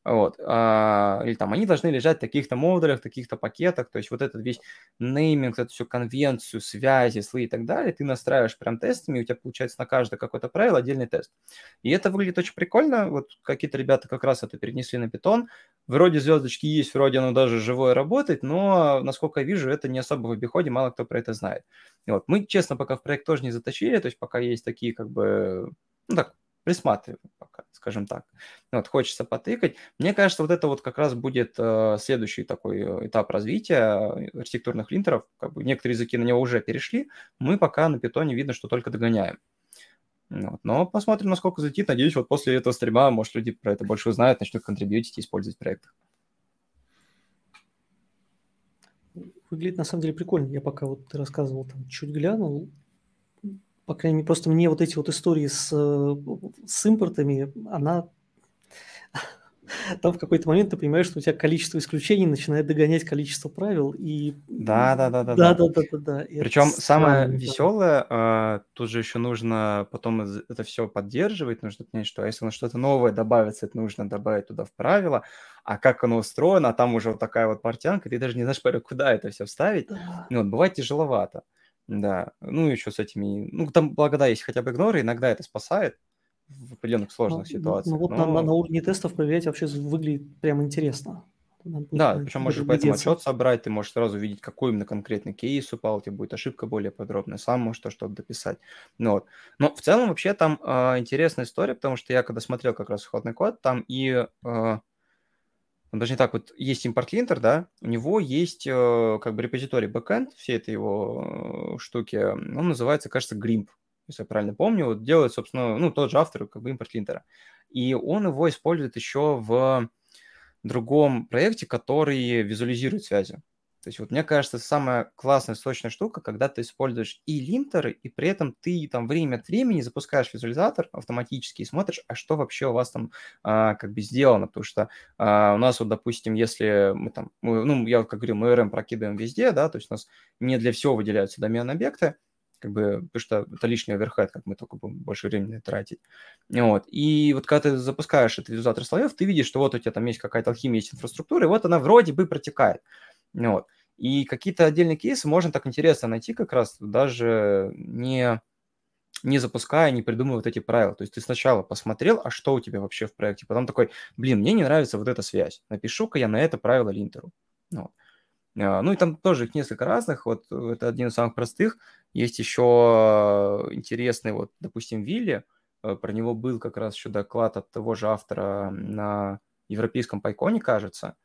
Speaker 3: Вот. А, или там они должны лежать в таких-то модулях, таких-то пакетах. То есть вот этот весь нейминг, эту всю конвенцию, связи, слои и так далее, ты настраиваешь прям тестами, и у тебя получается на каждое какое-то правило отдельный тест. И это выглядит очень прикольно. Вот какие-то ребята как раз это перенесли на питон. Вроде звездочки есть, вроде оно даже живое работает, но, насколько я вижу, это не особо в обиходе, мало кто про это знает. И вот. Мы, честно, пока в проект тоже не затащили, то есть пока есть такие как бы, ну так, присматриваем пока, скажем так. Вот, хочется потыкать. Мне кажется, вот это вот как раз будет э, следующий такой э, этап развития архитектурных линтеров. Как бы некоторые языки на него уже перешли, мы пока на питоне видно, что только догоняем. Вот. Но посмотрим, насколько залетит. Надеюсь, вот после этого стрима, может, люди про это больше узнают, начнут контрибьютить и использовать в проектах.
Speaker 1: Выглядит на самом деле прикольно. Я пока вот ты рассказывал, там чуть глянул, по крайней мере, просто мне вот эти вот истории с, э, с импортами, она там в какой-то момент ты понимаешь, что у тебя количество исключений начинает догонять количество правил, и...
Speaker 3: Да, да, да, да.
Speaker 1: Да, да, да, да, да.
Speaker 3: Причем самое веселое, э, тут же еще нужно потом это все поддерживать, нужно понять, что если на что-то новое добавится, это нужно добавить туда в правила, а как оно устроено, а там уже вот такая вот портянка, ты даже не знаешь, куда это все вставить. Да. Ну, вот, бывает тяжеловато. Да, ну еще с этими, ну там благо да, есть хотя бы игноры, иногда это спасает в определенных сложных ну, ситуациях.
Speaker 1: Ну вот но... на, на уровне тестов проверять вообще выглядит прям интересно.
Speaker 3: Да, причем можешь по этому отчет собрать, ты можешь сразу видеть, какой именно конкретный кейс упал, у тебя будет ошибка более подробная, сам можешь то что-то дописать. Ну, вот. Но в целом вообще там э, интересная история, потому что я когда смотрел как раз исходный код, там и э, он даже не так, вот есть импорт-линтер, да, у него есть э, как бы репозиторий backend, все этой его э, штуки, он называется, кажется, Grimp, если я правильно помню, вот делает, собственно, ну, тот же автор как бы импорт-линтера. И он его использует еще в другом проекте, который визуализирует связи. То есть вот мне кажется, самая классная, сочная штука, когда ты используешь и линтеры, и при этом ты там время от времени запускаешь визуализатор автоматически и смотришь, а что вообще у вас там а, как бы сделано. Потому что а, у нас вот, допустим, если мы там, мы, ну, я как говорил, мы RM прокидываем везде, да, то есть у нас не для всего выделяются домен объекты, как бы, потому что это лишний оверхед, как мы только будем больше времени тратить. Вот. И вот когда ты запускаешь этот визуализатор слоев, ты видишь, что вот у тебя там есть какая-то алхимия, есть инфраструктура, и вот она вроде бы протекает. Вот. И какие-то отдельные кейсы можно так интересно найти как раз даже не, не запуская, не придумывая вот эти правила. То есть ты сначала посмотрел, а что у тебя вообще в проекте, потом такой, блин, мне не нравится вот эта связь, напишу-ка я на это правило линтеру. Вот. А, ну и там тоже их несколько разных, вот это один из самых простых. Есть еще интересный, вот, допустим, Вилли, э, про него был как раз еще доклад от того же автора на европейском пайконе, кажется.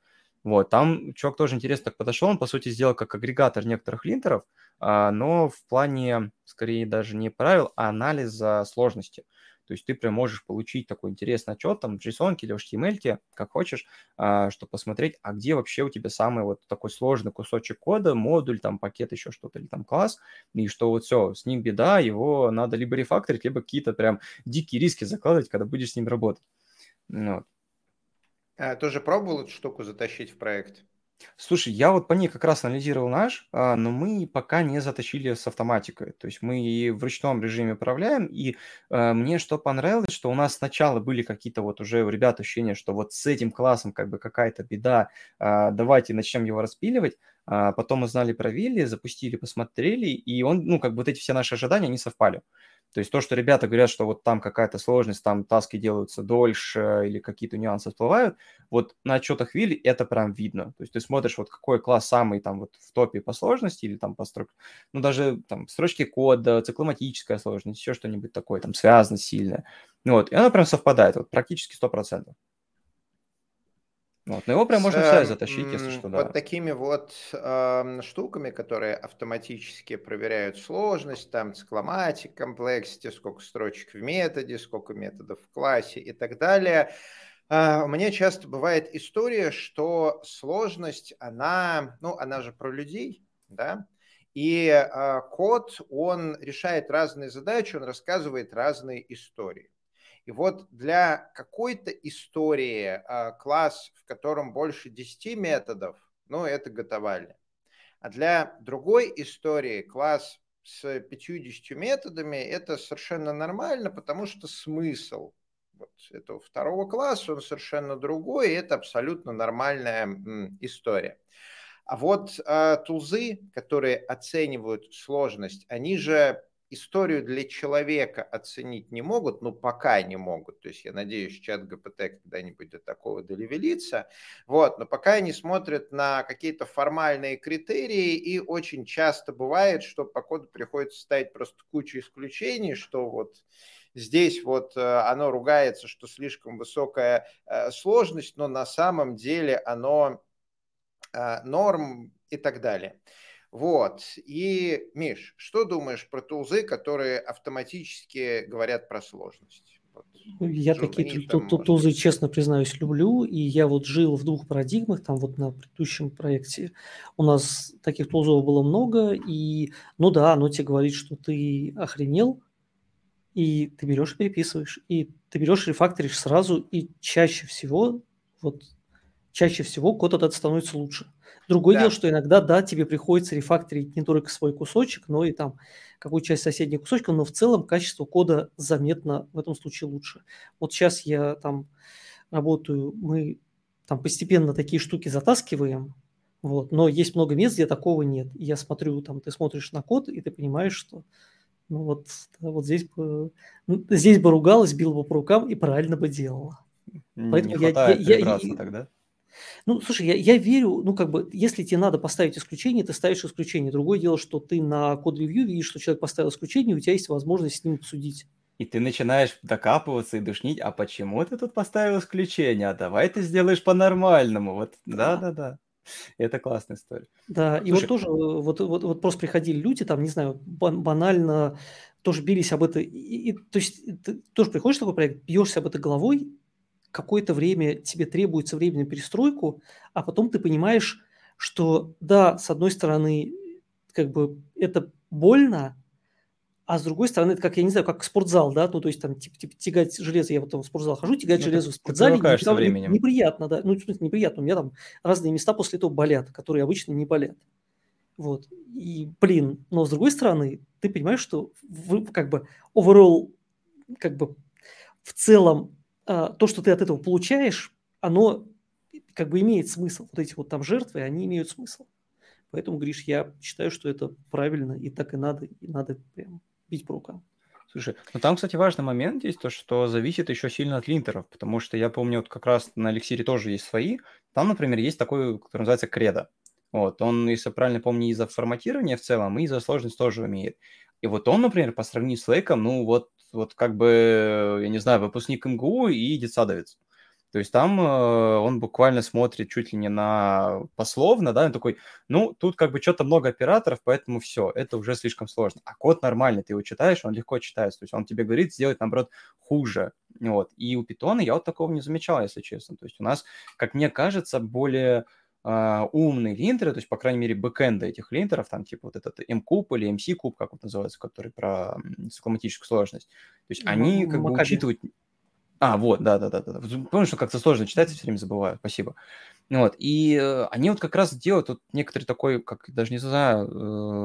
Speaker 3: Вот, там чувак тоже интересно так подошел, он, по сути, сделал как агрегатор некоторых линтеров, а, но в плане, скорее, даже не правил, а анализа сложности. То есть ты прям можешь получить такой интересный отчет, там, в JSON или в HTML, как хочешь, а, чтобы посмотреть, а где вообще у тебя самый вот такой сложный кусочек кода, модуль, там, пакет, еще что-то, или там класс, и что вот все, с ним беда, его надо либо рефакторить, либо какие-то прям дикие риски закладывать, когда будешь с ним работать. Ну вот.
Speaker 2: А, тоже пробовал эту штуку затащить в проект?
Speaker 3: Слушай, я вот по ней как раз анализировал наш, а, но мы пока не затащили с автоматикой. То есть мы и в ручном режиме управляем, и а, мне что понравилось, что у нас сначала были какие-то вот уже у ребят ощущения, что вот с этим классом как бы какая-то беда, а, давайте начнем его распиливать. Потом мы знали про Вилли, запустили, посмотрели, и он, ну, как бы вот эти все наши ожидания, они совпали. То есть то, что ребята говорят, что вот там какая-то сложность, там таски делаются дольше или какие-то нюансы всплывают, вот на отчетах Вилли это прям видно. То есть ты смотришь, вот какой класс самый там вот в топе по сложности или там по строк, ну даже там строчки кода, цикломатическая сложность, еще что-нибудь такое, там связано сильно. Ну вот, и она прям совпадает, вот практически 100%. Вот, но его прям можно в связь затащить, если что,
Speaker 2: да. Вот такими вот э, штуками, которые автоматически проверяют сложность, там цикломатик, комплексити, сколько строчек в методе, сколько методов в классе и так далее. Э, у меня часто бывает история, что сложность, она, ну, она же про людей, да, и э, код, он решает разные задачи, он рассказывает разные истории. И вот для какой-то истории а, класс, в котором больше 10 методов, ну, это готовали. А для другой истории класс с 50 методами это совершенно нормально, потому что смысл вот этого второго класса, он совершенно другой, и это абсолютно нормальная история. А вот э, тулзы, которые оценивают сложность, они же историю для человека оценить не могут, ну, пока не могут. То есть я надеюсь, чат ГПТ когда-нибудь до такого долевелится. Вот, но пока они смотрят на какие-то формальные критерии, и очень часто бывает, что по коду приходится ставить просто кучу исключений, что вот здесь вот э, оно ругается, что слишком высокая э, сложность, но на самом деле оно э, норм и так далее. Вот. И, Миш, что думаешь про тулзы, которые автоматически говорят про сложность? Вот.
Speaker 1: Ну, я такие тулзы, честно признаюсь, люблю. И я вот жил в двух парадигмах. Там вот на предыдущем проекте у нас таких тулзов было много. И, ну да, оно тебе говорит, что ты охренел, и ты берешь и переписываешь. И ты берешь и рефакторишь сразу, и чаще всего, вот чаще всего код этот становится лучше. Другое да. дело, что иногда, да, тебе приходится рефакторить не только свой кусочек, но и там какую часть соседних кусочков, но в целом качество кода заметно в этом случае лучше. Вот сейчас я там работаю, мы там постепенно такие штуки затаскиваем, вот, но есть много мест, где такого нет. И я смотрю, там, ты смотришь на код, и ты понимаешь, что ну вот, вот здесь бы, ну, здесь бы ругалась, бил бы по рукам и правильно бы делала.
Speaker 3: Поэтому не я, я, я, тогда?
Speaker 1: Ну, слушай, я, я верю, ну, как бы, если тебе надо поставить исключение, ты ставишь исключение. Другое дело, что ты на код-ревью видишь, что человек поставил исключение, у тебя есть возможность с ним обсудить.
Speaker 3: И ты начинаешь докапываться и душнить, а почему ты тут поставил исключение? А давай ты сделаешь по-нормальному. Вот, да-да-да. Это классная история.
Speaker 1: Да, Слушай, и вот тоже, вот, вот, вот просто приходили люди, там, не знаю, банально тоже бились об это. И, и, то есть ты тоже приходишь в такой проект, бьешься об это головой, какое-то время тебе требуется время на перестройку, а потом ты понимаешь, что да, с одной стороны, как бы это больно, а с другой стороны, это как, я не знаю, как спортзал, да, ну, то есть там типа, типа тягать железо, я вот в спортзал хожу, тягать ну, железо в спортзале,
Speaker 3: не,
Speaker 1: неприятно, да, ну, в смысле, неприятно, у меня там разные места после этого болят, которые обычно не болят. Вот, и, блин, но с другой стороны, ты понимаешь, что вы, как бы overall, как бы в целом то, что ты от этого получаешь, оно как бы имеет смысл. Вот эти вот там жертвы, они имеют смысл. Поэтому, Гриш, я считаю, что это правильно, и так и надо, и надо прям бить по рукам.
Speaker 3: Слушай, ну там, кстати, важный момент есть, то, что зависит еще сильно от линтеров, потому что я помню, вот как раз на эликсире тоже есть свои. Там, например, есть такой, который называется кредо. Вот, он, если правильно помню, из-за форматирования в целом, и из-за сложность тоже умеет. И вот он, например, по сравнению с Лейком, ну вот вот как бы, я не знаю, выпускник МГУ и детсадовец. То есть там э, он буквально смотрит чуть ли не на пословно, да, он такой, ну, тут как бы что-то много операторов, поэтому все, это уже слишком сложно. А код нормальный, ты его читаешь, он легко читается, то есть он тебе говорит сделать, наоборот, хуже. Вот. И у питона я вот такого не замечал, если честно. То есть у нас, как мне кажется, более Uh, умные линтеры, то есть, по крайней мере, бэкэнды этих линтеров, там, типа, вот этот M-куб или MC-куб, как он называется, который про цикломатическую сложность. То есть, они как бы учитывают... А, вот, да-да-да. да. Помню, что как-то сложно читать, все время забываю. Спасибо. Вот, и э, они вот как раз делают вот некоторый такой, как даже не знаю,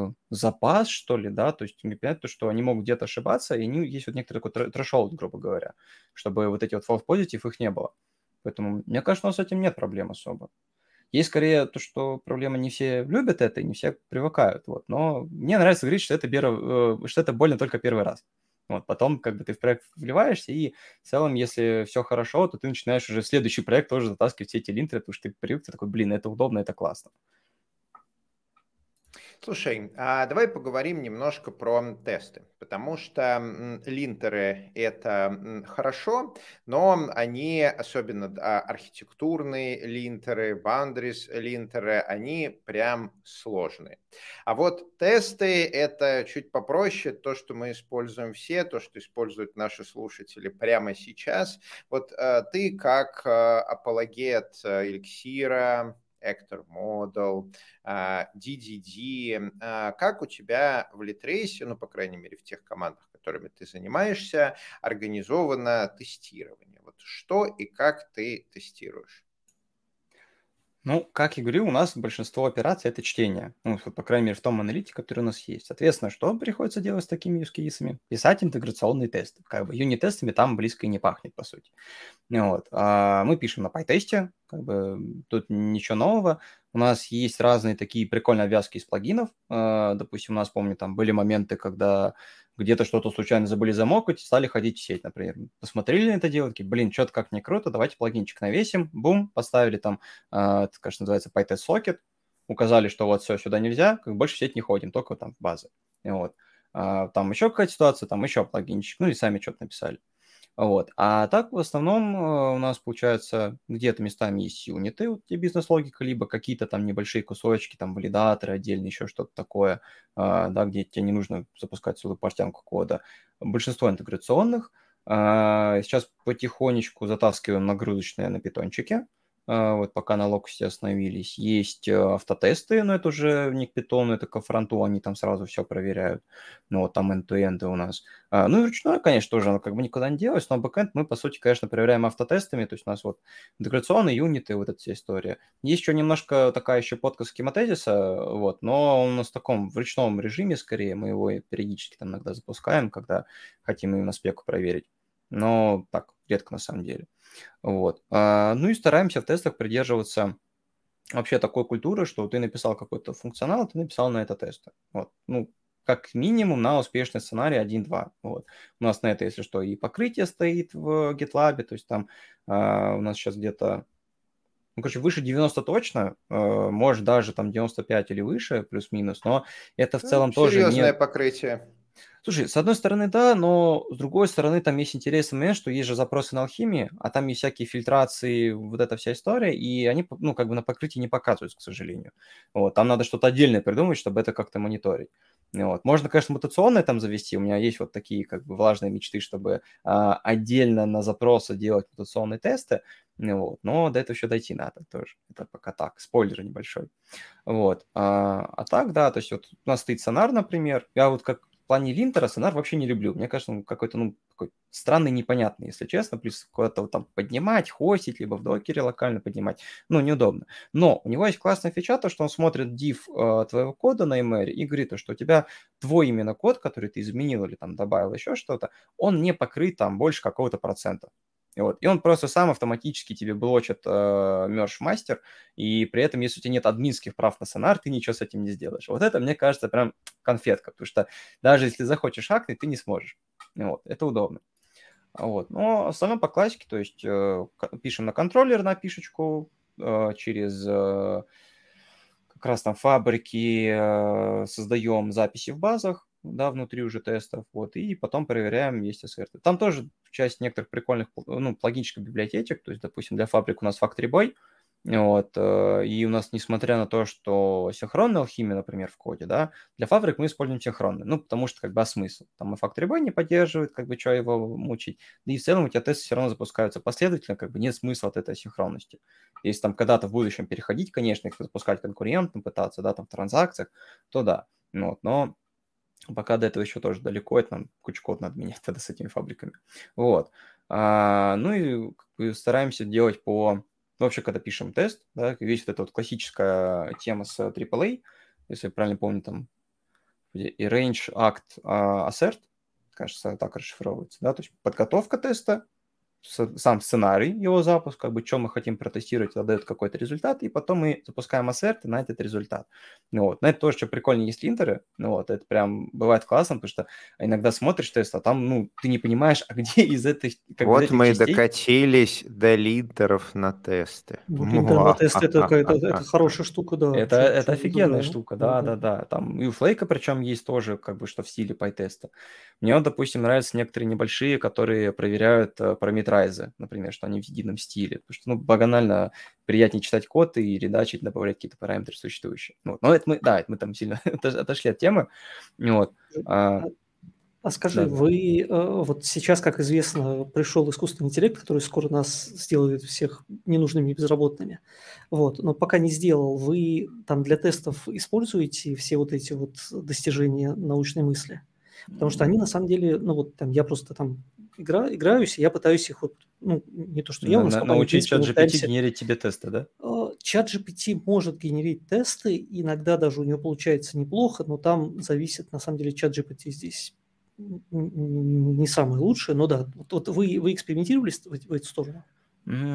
Speaker 3: э, запас, что ли, да, то есть то, что они могут где-то ошибаться, и они, есть вот некоторый такой трэшолд, грубо говоря, чтобы вот эти вот false positive их не было. Поэтому, мне кажется, у нас с этим нет проблем особо. Есть скорее то, что проблема не все любят это, не все привыкают, вот. Но мне нравится говорить, что это, беру, э, что это больно только первый раз. Вот, потом как бы ты в проект вливаешься, и в целом, если все хорошо, то ты начинаешь уже в следующий проект тоже затаскивать все эти линтеры, потому что ты привык, ты такой, блин, это удобно, это классно.
Speaker 2: Слушай, а давай поговорим немножко про тесты, потому что линтеры это хорошо, но они, особенно архитектурные линтеры, boundaries линтеры, они прям сложные. А вот тесты это чуть попроще, то, что мы используем все, то, что используют наши слушатели прямо сейчас. Вот э, ты как э, апологет э, эликсира, Actor Model, DDD. А, а, как у тебя в Литрейсе, ну, по крайней мере, в тех командах, которыми ты занимаешься, организовано тестирование? Вот что и как ты тестируешь?
Speaker 3: Ну, как я говорю, у нас большинство операций – это чтение. Ну, по крайней мере, в том аналитике, который у нас есть. Соответственно, что приходится делать с такими use Писать интеграционные тесты. Как бы юнит-тестами там близко и не пахнет, по сути. Вот. А мы пишем на PyTest, как бы тут ничего нового. У нас есть разные такие прикольные обвязки из плагинов. А, допустим, у нас, помню, там были моменты, когда где-то что-то случайно забыли замокать, стали ходить в сеть, например. Посмотрели на это дело, такие, блин, что-то как не круто, давайте плагинчик навесим, бум, поставили там, э, это, конечно, называется PyTest Socket, указали, что вот все, сюда нельзя, как больше в сеть не ходим, только там в базы. И вот. А, там еще какая-то ситуация, там еще плагинчик, ну и сами что-то написали. Вот. А так в основном э, у нас получается где-то местами есть юниты, вот, где бизнес-логика, либо какие-то там небольшие кусочки, там валидаторы отдельно, еще что-то такое, а, да, где тебе не нужно запускать целую портянку кода. Большинство интеграционных. А, сейчас потихонечку затаскиваем нагрузочные на питончике. А, вот пока на локусте остановились. Есть э, автотесты, но это уже не к питону, это к фронту, они там сразу все проверяют. Ну, вот там end-to-end у нас. А, ну, и ручное, конечно, тоже оно как бы никуда не делось, но бэкэнд мы, по сути, конечно, проверяем автотестами, то есть у нас вот интеграционные юниты, вот эта вся история. Есть еще немножко такая еще подка схематезиса, вот, но он у нас в таком в ручном режиме скорее, мы его периодически там иногда запускаем, когда хотим именно спеку проверить. Но так, редко на самом деле. Вот. А, ну и стараемся в тестах придерживаться вообще такой культуры, что ты написал какой-то функционал, ты написал на это тесты. Вот. Ну, как минимум на успешный сценарий 1-2. Вот. У нас на это, если что, и покрытие стоит в GitLab, то есть там uh, у нас сейчас где-то, ну, короче, выше 90 точно, uh, может даже там 95 или выше, плюс-минус, но это в ну, целом тоже
Speaker 2: не... покрытие.
Speaker 3: Слушай, с одной стороны, да, но с другой стороны, там есть интересный момент, что есть же запросы на алхимии, а там есть всякие фильтрации, вот эта вся история, и они, ну, как бы на покрытии не показываются, к сожалению. Вот, там надо что-то отдельное придумать, чтобы это как-то мониторить. Вот. Можно, конечно, мутационное там завести. У меня есть вот такие как бы влажные мечты, чтобы а, отдельно на запросы делать мутационные тесты. Вот. Но до этого еще дойти надо тоже. Это пока так, спойлер небольшой. Вот. А, а так, да, то есть вот у нас стоит сонар, например. Я вот как в плане линтера сонар вообще не люблю. Мне кажется, он какой-то, ну, такой странный, непонятный, если честно. Плюс куда-то там поднимать, хостить, либо в докере локально поднимать. Ну, неудобно. Но у него есть классная фича, то, что он смотрит div э, твоего кода на MR и говорит, что у тебя твой именно код, который ты изменил или там добавил еще что-то, он не покрыт там больше какого-то процента. Вот. и он просто сам автоматически тебе блочит э, Merge Master, и при этом, если у тебя нет админских прав на сонар, ты ничего с этим не сделаешь. Вот это, мне кажется, прям конфетка, потому что даже если захочешь хакнуть, ты не сможешь. Вот. Это удобно. Вот. Но остальное по классике, то есть э, пишем на контроллер на пишечку э, через э, как раз там фабрики, э, создаем записи в базах, да, внутри уже тестов, вот, и потом проверяем есть ассерты. Там тоже часть некоторых прикольных, ну, плагинчиков библиотечек, то есть, допустим, для фабрик у нас Factory Boy, вот, э, и у нас, несмотря на то, что синхронная алхимия, например, в коде, да, для фабрик мы используем синхронный, ну, потому что, как бы, а смысл? Там и Factory Boy не поддерживает, как бы, что его мучить, да и в целом у тебя тесты все равно запускаются последовательно, как бы, нет смысла от этой синхронности. Если там когда-то в будущем переходить, конечно, их запускать конкурентам, пытаться, да, там, в транзакциях, то да, ну, вот, но пока до этого еще тоже далеко, это нам кучу код надо менять тогда с этими фабриками. Вот. А, ну и стараемся делать по вообще, когда пишем тест, да, весь вот эта вот классическая тема с AAA, если я правильно помню, там и range, act, uh, assert, кажется, так расшифровывается, да, то есть подготовка теста, сам сценарий его запуск, как бы, что мы хотим протестировать, это дает какой-то результат, и потом мы запускаем ассерты на этот результат. Ну, вот. Но это тоже, что прикольно, есть линтеры, ну, вот, это прям бывает классно, потому что иногда смотришь тест, а там, ну, ты не понимаешь, а где из этой
Speaker 2: как Вот мы частей... докатились до линтеров на тесты.
Speaker 1: Ну, линтер на тесты это, это, это хорошая штука, да.
Speaker 3: Это, это офигенная штука, да, да, да, да. Там и у Флейка причем есть тоже, как бы, что в стиле PyTest. Мне, вот, допустим, нравятся некоторые небольшие, которые проверяют э, параметры райзы, например, что они в едином стиле. Потому что, ну, банально приятнее читать код и редачить, добавлять какие-то параметры существующие. Вот. Но это мы, да, это мы там сильно отошли от темы. Вот.
Speaker 1: А, а скажи, да, вы э, вот сейчас, как известно, пришел искусственный интеллект, который скоро нас сделает всех ненужными и безработными. Вот, но пока не сделал, вы там для тестов используете все вот эти вот достижения научной мысли? Потому что они на самом деле, ну вот там я просто там игра, играюсь, и я пытаюсь их вот, ну, не то, что я,
Speaker 3: на, на, научить чат GPT пытаемся... генерить тебе тесты, да?
Speaker 1: А, чат GPT может генерить тесты, иногда даже у него получается неплохо, но там зависит, на самом деле, чат GPT здесь не самое лучшее, но да, вот, вот вы, вы экспериментировали в, в эту сторону?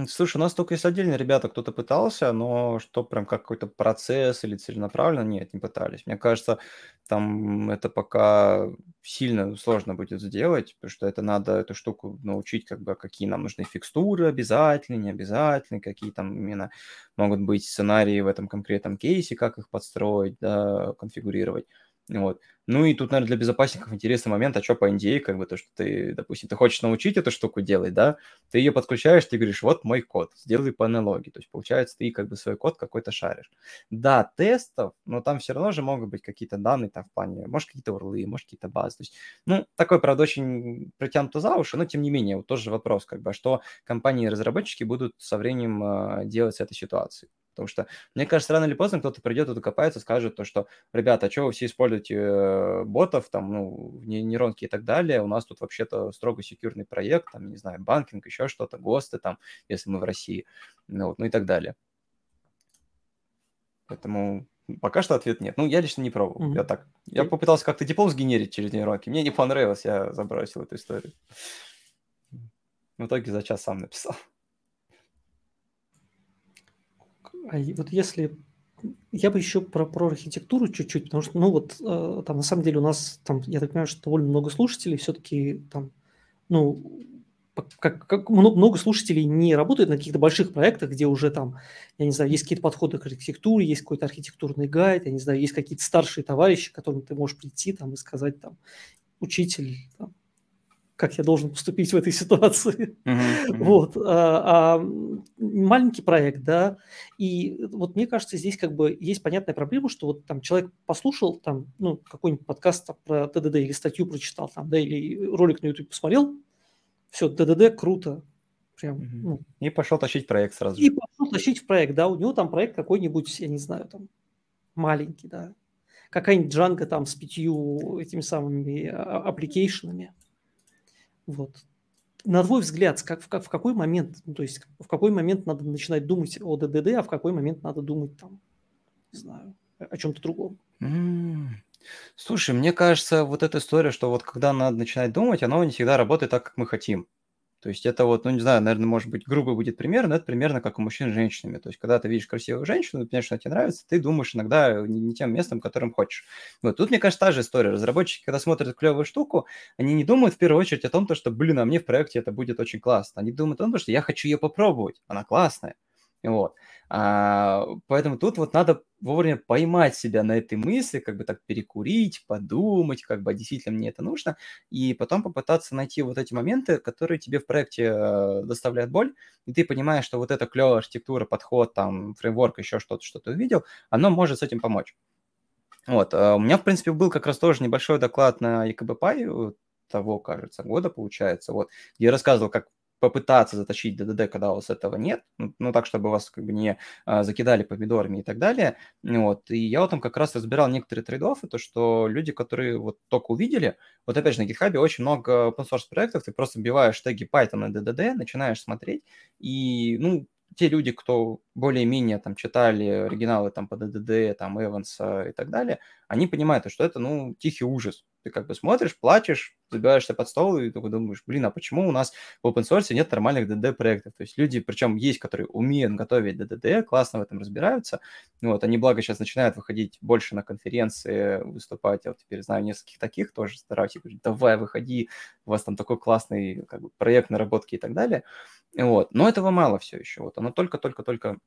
Speaker 3: Слушай, у нас только есть отдельные ребята, кто-то пытался, но что прям как какой-то процесс или целенаправленно, нет, не пытались. Мне кажется, там это пока сильно сложно будет сделать, потому что это надо эту штуку научить, как бы, какие нам нужны фикстуры обязательно, не обязательно, какие там именно могут быть сценарии в этом конкретном кейсе, как их подстроить, да, конфигурировать. Вот. Ну и тут, наверное, для безопасников интересный момент, а что по NDA, как бы то, что ты, допустим, ты хочешь научить эту штуку делать, да, ты ее подключаешь, ты говоришь, вот мой код, сделай по аналогии. То есть, получается, ты как бы свой код какой-то шаришь. Да, тестов, но там все равно же могут быть какие-то данные там в плане, может, какие-то урлы, может, какие-то базы. То есть, ну, такой, правда, очень притянуто за уши, но тем не менее, вот тоже вопрос, как бы, а что компании-разработчики будут со временем э, делать с этой ситуацией. Потому что, мне кажется, рано или поздно кто-то придет и докопается, скажет то, что, ребята, а что вы все используете э, ботов, там, ну, нейронки и так далее, у нас тут вообще-то строго секьюрный проект, там, не знаю, банкинг, еще что-то, ГОСТы, там, если мы в России, ну, вот, ну и так далее. Поэтому пока что ответ нет. Ну, я лично не пробовал. Mm-hmm. Я так. Я попытался как-то диплом сгенерить через нейронки. Мне не понравилось, я забросил эту историю. В итоге за час сам написал.
Speaker 1: А вот если я бы еще про, про архитектуру чуть-чуть, потому что, ну вот, э, там на самом деле у нас, там, я так понимаю, что довольно много слушателей, все-таки там, ну, как, как много, много слушателей не работают на каких-то больших проектах, где уже там, я не знаю, есть какие-то подходы к архитектуре, есть какой-то архитектурный гайд, я не знаю, есть какие-то старшие товарищи, к которым ты можешь прийти там и сказать там, учитель, там, как я должен поступить в этой ситуации. Uh-huh, Вот. А, а маленький проект, да, и вот мне кажется, здесь как бы есть понятная проблема, что вот там человек послушал там, ну, какой-нибудь подкаст там, про ТДД или статью прочитал там, да, или ролик на YouTube посмотрел, все, ТДД круто, прям. Uh-huh.
Speaker 3: Ну. И пошел тащить проект сразу.
Speaker 1: И пошел тащить в проект, да, у него там проект какой-нибудь, я не знаю, там маленький, да, какая-нибудь Django там с пятью этими самыми а, аппликейшенами. Вот. На твой взгляд, как, в, как, в какой момент, ну, то есть в какой момент надо начинать думать о ДДД, а в какой момент надо думать там, не знаю, о чем-то другом?
Speaker 3: Слушай, мне кажется, вот эта история, что вот когда надо начинать думать, она не всегда работает так, как мы хотим. То есть это вот, ну не знаю, наверное, может быть, грубо будет пример, но это примерно как у мужчин с женщинами. То есть когда ты видишь красивую женщину, ты понимаешь, что она тебе нравится, ты думаешь иногда не, не тем местом, которым хочешь. Вот тут, мне кажется, та же история. Разработчики, когда смотрят клевую штуку, они не думают в первую очередь о том, то, что, блин, а мне в проекте это будет очень классно. Они думают о том, что я хочу ее попробовать, она классная. Вот. А, поэтому тут вот надо вовремя поймать себя на этой мысли, как бы так перекурить, подумать, как бы а действительно мне это нужно, и потом попытаться найти вот эти моменты, которые тебе в проекте э, доставляют боль, и ты понимаешь, что вот эта клевая архитектура, подход, там, фреймворк, еще что-то, что ты увидел, оно может с этим помочь. Вот, э, у меня, в принципе, был как раз тоже небольшой доклад на EKB того, кажется, года, получается, вот, я рассказывал, как попытаться затащить ДДД, когда у вас этого нет, ну, ну так, чтобы вас как бы не а, закидали помидорами и так далее. Вот. И я вот там как раз разбирал некоторые трейдофы, то, что люди, которые вот только увидели, вот опять же на GitHub очень много open source проектов, ты просто вбиваешь теги Python и DDD, начинаешь смотреть, и, ну, те люди, кто более-менее там читали оригиналы там по ДДД, там Эванса и так далее, они понимают, что это, ну, тихий ужас. Ты как бы смотришь, плачешь, забираешься под стол и такой думаешь, блин, а почему у нас в open source нет нормальных DD-проектов? То есть люди, причем есть, которые умеют готовить DDD, классно в этом разбираются. Вот, они, благо, сейчас начинают выходить больше на конференции, выступать. Я вот теперь знаю нескольких таких тоже, стараюсь говорить, давай, выходи, у вас там такой классный как бы, проект наработки и так далее. Вот, но этого мало все еще. Вот, оно только-только-только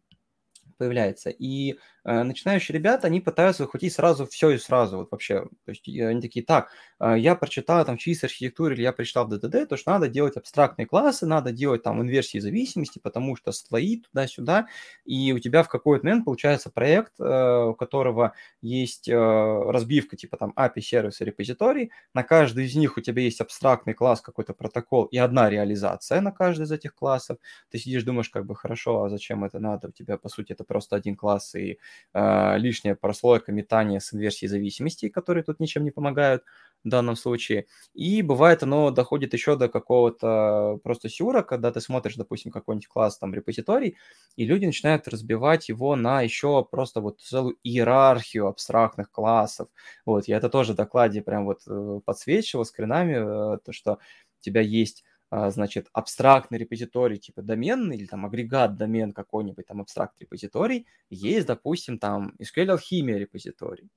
Speaker 3: появляется. И э, начинающие ребята, они пытаются захватить сразу все и сразу, вот вообще. То есть они такие, так, э, я прочитал там в чьей архитектуре или я прочитал в ДДД, то что надо делать абстрактные классы, надо делать там инверсии зависимости, потому что слои туда-сюда, и у тебя в какой-то момент получается проект, э, у которого есть э, разбивка типа там API, сервис и репозиторий, на каждый из них у тебя есть абстрактный класс, какой-то протокол и одна реализация на каждый из этих классов. Ты сидишь, думаешь, как бы хорошо, а зачем это надо? У тебя, по сути, это просто один класс и э, лишняя прослойка метания с инверсией зависимости, которые тут ничем не помогают в данном случае. И бывает оно доходит еще до какого-то просто сюра, когда ты смотришь, допустим, какой-нибудь класс там репозиторий, и люди начинают разбивать его на еще просто вот целую иерархию абстрактных классов. Вот, я это тоже в докладе прям вот э, подсвечивал скринами, э, то, что у тебя есть значит, абстрактный репозиторий типа доменный или там агрегат домен какой-нибудь там абстракт репозиторий, есть, допустим, там SQL алхимия репозиторий.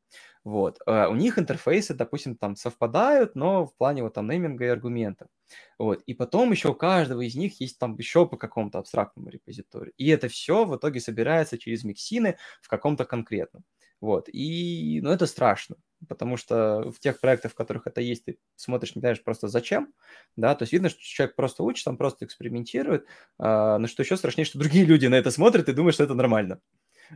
Speaker 3: Вот. А, у них интерфейсы, допустим, там совпадают, но в плане вот там нейминга и аргументов. Вот. И потом еще у каждого из них есть там еще по какому-то абстрактному репозиторию. И это все в итоге собирается через миксины в каком-то конкретном. Вот. И, ну, это страшно потому что в тех проектах, в которых это есть, ты смотришь, не знаешь просто зачем, да, то есть видно, что человек просто учится, он просто экспериментирует, а, но что еще страшнее, что другие люди на это смотрят и думают, что это нормально.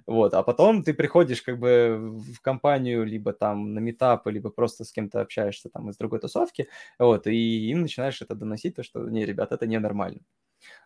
Speaker 3: Вот, а потом ты приходишь как бы в компанию, либо там на метапы, либо просто с кем-то общаешься там из другой тусовки, вот, и им начинаешь это доносить, то, что, не, ребят, это ненормально.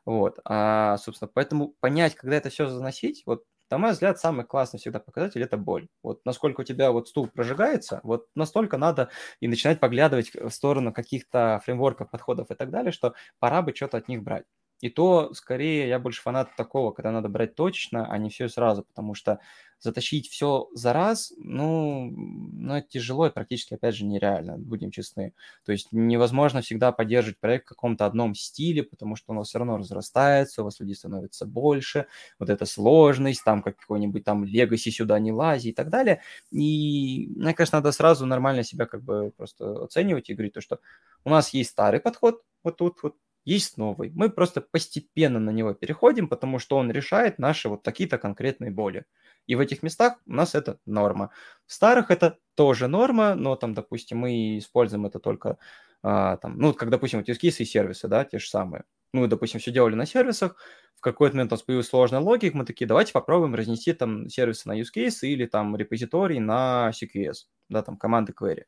Speaker 3: Вот, а, собственно, поэтому понять, когда это все заносить, вот на мой взгляд, самый классный всегда показатель – это боль. Вот насколько у тебя вот стул прожигается, вот настолько надо и начинать поглядывать в сторону каких-то фреймворков, подходов и так далее, что пора бы что-то от них брать. И то, скорее, я больше фанат такого, когда надо брать точечно, а не все сразу, потому что затащить все за раз, ну, ну, это тяжело и практически, опять же, нереально, будем честны. То есть невозможно всегда поддерживать проект в каком-то одном стиле, потому что он все равно разрастается, у вас людей становится больше, вот эта сложность, там какой-нибудь там легаси сюда не лази и так далее. И мне кажется, надо сразу нормально себя как бы просто оценивать и говорить то, что у нас есть старый подход, вот тут вот есть новый. Мы просто постепенно на него переходим, потому что он решает наши вот такие-то конкретные боли. И в этих местах у нас это норма. В старых это тоже норма, но там, допустим, мы используем это только, а, там, ну, как, допустим, вот case и сервисы, да, те же самые. Ну, допустим, все делали на сервисах, в какой-то момент у нас появилась сложная логика, мы такие, давайте попробуем разнести там сервисы на use case или там репозиторий на CQS, да, там команды query.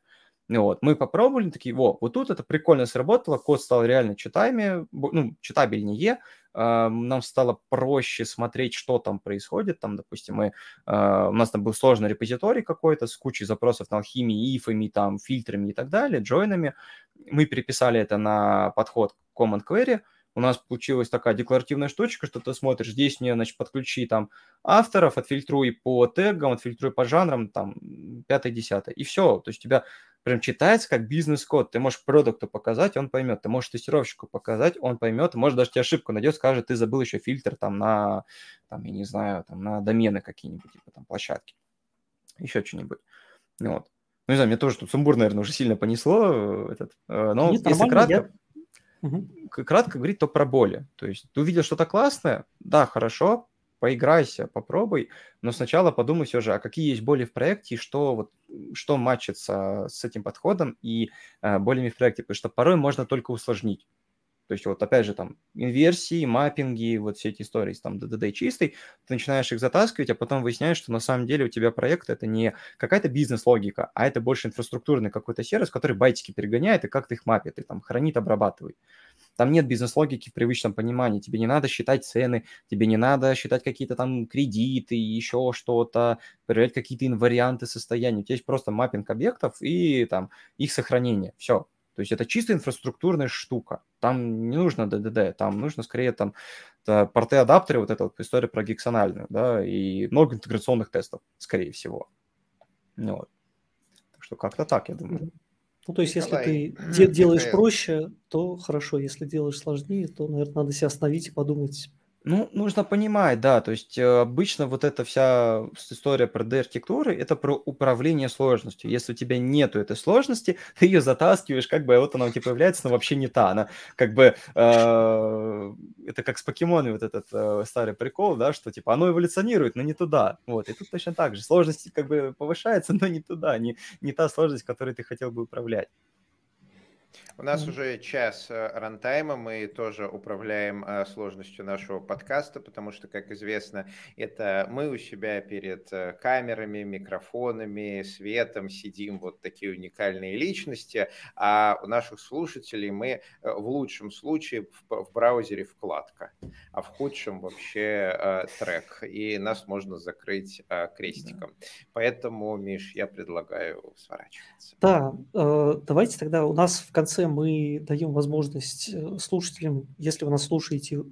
Speaker 3: Вот, мы попробовали, такие, во, вот тут это прикольно сработало, код стал реально читаемее, ну, читабельнее, э, нам стало проще смотреть, что там происходит, там, допустим, мы, э, у нас там был сложный репозиторий какой-то с кучей запросов на алхимии, ифами, там, фильтрами и так далее, джойнами, мы переписали это на подход Command Query, у нас получилась такая декларативная штучка, что ты смотришь, здесь мне, значит, подключи там авторов, отфильтруй по тегам, отфильтруй по жанрам, там, пятое-десятое, и все. То есть у тебя прям читается как бизнес-код. Ты можешь продукту показать, он поймет. Ты можешь тестировщику показать, он поймет. Может, даже тебе ошибку найдет, скажет, ты забыл еще фильтр там на, там, я не знаю, там на домены какие-нибудь, типа там площадки. Еще что-нибудь. Вот. Ну, не знаю, мне тоже тут сумбур, наверное, уже сильно понесло. Э, этот, э, но Нет, если кратко, я... угу. кратко говорить, то про боли. То есть ты увидел что-то классное, да, хорошо, поиграйся, попробуй, но сначала подумай все же, а какие есть боли в проекте, и что, вот, что матчится с этим подходом и э, болями в проекте, потому что порой можно только усложнить. То есть вот опять же там инверсии, маппинги, вот все эти истории там DDD чистый, ты начинаешь их затаскивать, а потом выясняешь, что на самом деле у тебя проект это не какая-то бизнес-логика, а это больше инфраструктурный какой-то сервис, который байтики перегоняет и как-то их мапит, и там хранит, обрабатывает. Там нет бизнес-логики в привычном понимании. Тебе не надо считать цены, тебе не надо считать какие-то там кредиты, еще что-то, проверять какие-то инварианты состояния. У тебя есть просто маппинг объектов и там их сохранение. Все. То есть это чисто инфраструктурная штука. Там не нужно DDD, там нужно скорее там порты адаптеры, вот эта вот история про гексональную, да, и много интеграционных тестов, скорее всего. Вот. Так что как-то так, я думаю.
Speaker 1: Ну, то есть, если ты де- делаешь проще, то хорошо. Если делаешь сложнее, то, наверное, надо себя остановить и подумать,
Speaker 3: ну, нужно понимать, да, то есть э, обычно вот эта вся история про D-архитектуры, это про управление сложностью. Если у тебя нету этой сложности, ты ее затаскиваешь, как бы а вот она у тебя появляется, но вообще не та. Она как бы, э, это как с покемонами вот этот э, старый прикол, да, что типа оно эволюционирует, но не туда. Вот, и тут точно так же. Сложность как бы повышается, но не туда, не, не та сложность, которой ты хотел бы управлять.
Speaker 2: У нас mm-hmm. уже час э, рантайма, мы тоже управляем э, сложностью нашего подкаста, потому что, как известно, это мы у себя перед э, камерами, микрофонами, светом сидим вот такие уникальные личности, а у наших слушателей мы в лучшем случае в, браузере вкладка, а в худшем вообще трек, и нас можно закрыть крестиком. Да. Поэтому, Миш, я предлагаю сворачиваться.
Speaker 1: Да, давайте тогда у нас в конце мы даем возможность э, слушателям, если вы нас слушаете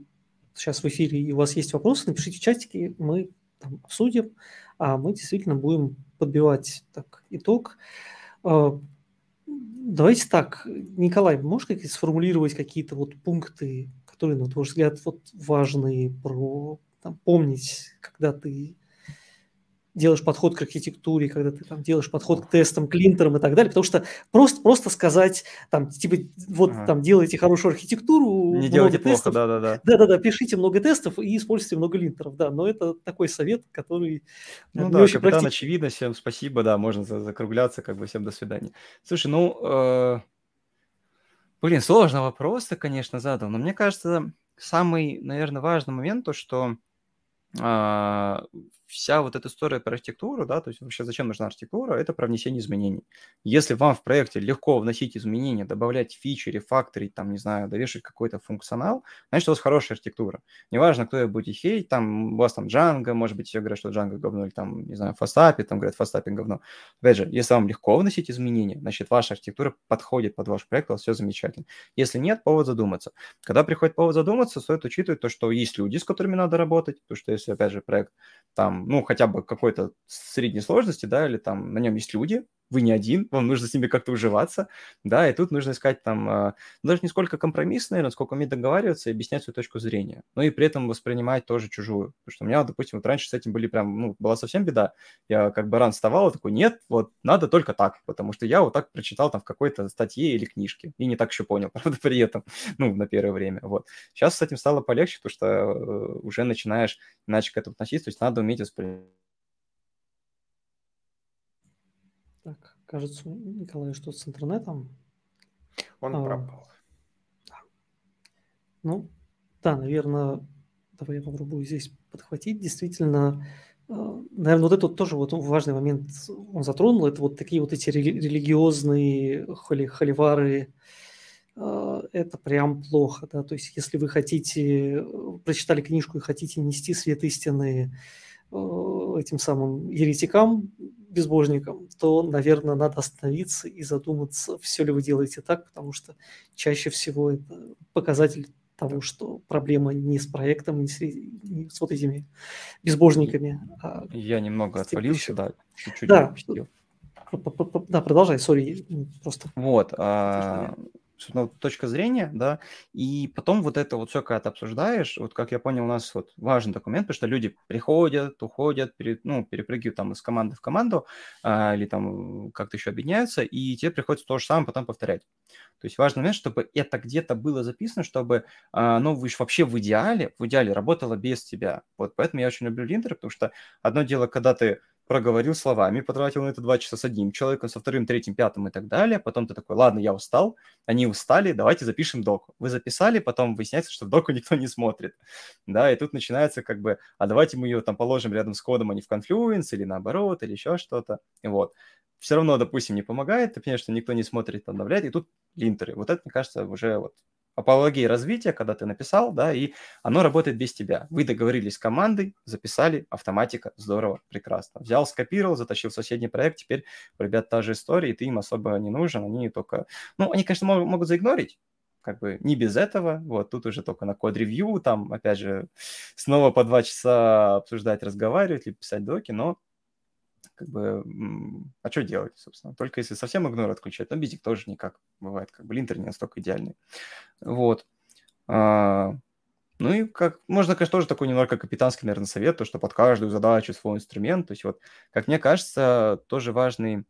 Speaker 1: сейчас в эфире и у вас есть вопросы, напишите в чатике, мы там обсудим, а мы действительно будем подбивать так, итог. А, давайте так, Николай, можешь как сформулировать какие-то вот пункты, которые, на твой взгляд, вот важные про там, помнить, когда ты делаешь подход к архитектуре, когда ты там делаешь подход к тестам, к линтерам и так далее, потому что просто, просто сказать, там, типа, вот ага. там делайте хорошую архитектуру,
Speaker 3: не делайте плохо, да-да-да.
Speaker 1: Да-да-да, пишите много тестов и используйте много линтеров, да, но это такой совет, который
Speaker 3: Ну да, очень капитан, очевидно, всем спасибо, да, можно закругляться, как бы всем до свидания. Слушай, ну, э... блин, сложный вопрос ты, конечно, задал, но мне кажется, самый, наверное, важный момент то, что э вся вот эта история про архитектуру, да, то есть вообще зачем нужна архитектура, это про внесение изменений. Если вам в проекте легко вносить изменения, добавлять фичи, рефакторить, там, не знаю, довешивать какой-то функционал, значит, у вас хорошая архитектура. Неважно, кто ее будет хейтить, там, у вас там Django, может быть, все говорят, что Django говно, или там, не знаю, Fastappi, там говорят, Fastappi говно. Опять же, если вам легко вносить изменения, значит, ваша архитектура подходит под ваш проект, у вас все замечательно. Если нет, повод задуматься. Когда приходит повод задуматься, стоит учитывать то, что есть люди, с которыми надо работать, потому что если, опять же, проект там там, ну, хотя бы какой-то средней сложности, да, или там на нем есть люди, вы не один, вам нужно с ними как-то уживаться, да, и тут нужно искать там а, даже не сколько компромисс, наверное, сколько уметь договариваться и объяснять свою точку зрения, но и при этом воспринимать тоже чужую, потому что у меня, допустим, вот раньше с этим были прям, ну, была совсем беда, я как бы ран вставал, такой, нет, вот надо только так, потому что я вот так прочитал там в какой-то статье или книжке, и не так еще понял, правда, при этом, ну, на первое время, вот. Сейчас с этим стало полегче, потому что э, уже начинаешь иначе к этому относиться, то есть надо уметь воспринимать
Speaker 1: Так, кажется, у Николая что-то с интернетом.
Speaker 2: Он а, пропал.
Speaker 1: Да. Ну, да, наверное, давай я попробую здесь подхватить. Действительно, а, наверное, вот это тоже вот важный момент он затронул. Это вот такие вот эти религиозные холи, холивары, а, это прям плохо, да, то есть если вы хотите, прочитали книжку и хотите нести свет истины этим самым еретикам, безбожником, то, наверное, надо остановиться и задуматься, все ли вы делаете так, потому что чаще всего это показатель того, что проблема не с проектом, не с, не с вот этими безбожниками.
Speaker 3: А Я немного отвалился, да, чуть-чуть
Speaker 1: да, да, продолжай, сори, просто.
Speaker 3: Вот, а, ну, точка зрения, да, и потом вот это вот все, когда ты обсуждаешь, вот как я понял, у нас вот важный документ, потому что люди приходят, уходят, пере, ну, перепрыгивают там из команды в команду, а, или там как-то еще объединяются, и тебе приходится то же самое потом повторять. То есть важный момент, чтобы это где-то было записано, чтобы, а, ну, вы вообще в идеале, в идеале работало без тебя. Вот поэтому я очень люблю линтеры, потому что одно дело, когда ты проговорил словами, потратил на это два часа с одним человеком, со вторым, третьим, пятым и так далее. Потом ты такой, ладно, я устал, они устали, давайте запишем доку. Вы записали, потом выясняется, что доку никто не смотрит. Да, и тут начинается как бы, а давайте мы ее там положим рядом с кодом, а не в Confluence или наоборот, или еще что-то. И вот. Все равно, допустим, не помогает, ты понимаешь, что никто не смотрит, обновляет, и тут линтеры. Вот это, мне кажется, уже вот апологии развития, когда ты написал, да, и оно работает без тебя. Вы договорились с командой, записали, автоматика, здорово, прекрасно. Взял, скопировал, затащил в соседний проект, теперь у ребят та же история, и ты им особо не нужен, они только... Ну, они, конечно, могут, заигнорить, как бы не без этого, вот, тут уже только на код-ревью, там, опять же, снова по два часа обсуждать, разговаривать или писать доки, но как бы, а что делать, собственно? Только если совсем игнор отключать, но бизик тоже никак бывает, как бы линтер не настолько идеальный. Вот. А, ну и как, можно, конечно, тоже такой немного капитанский, наверное, совет, то, что под каждую задачу свой инструмент. То есть вот, как мне кажется, тоже важный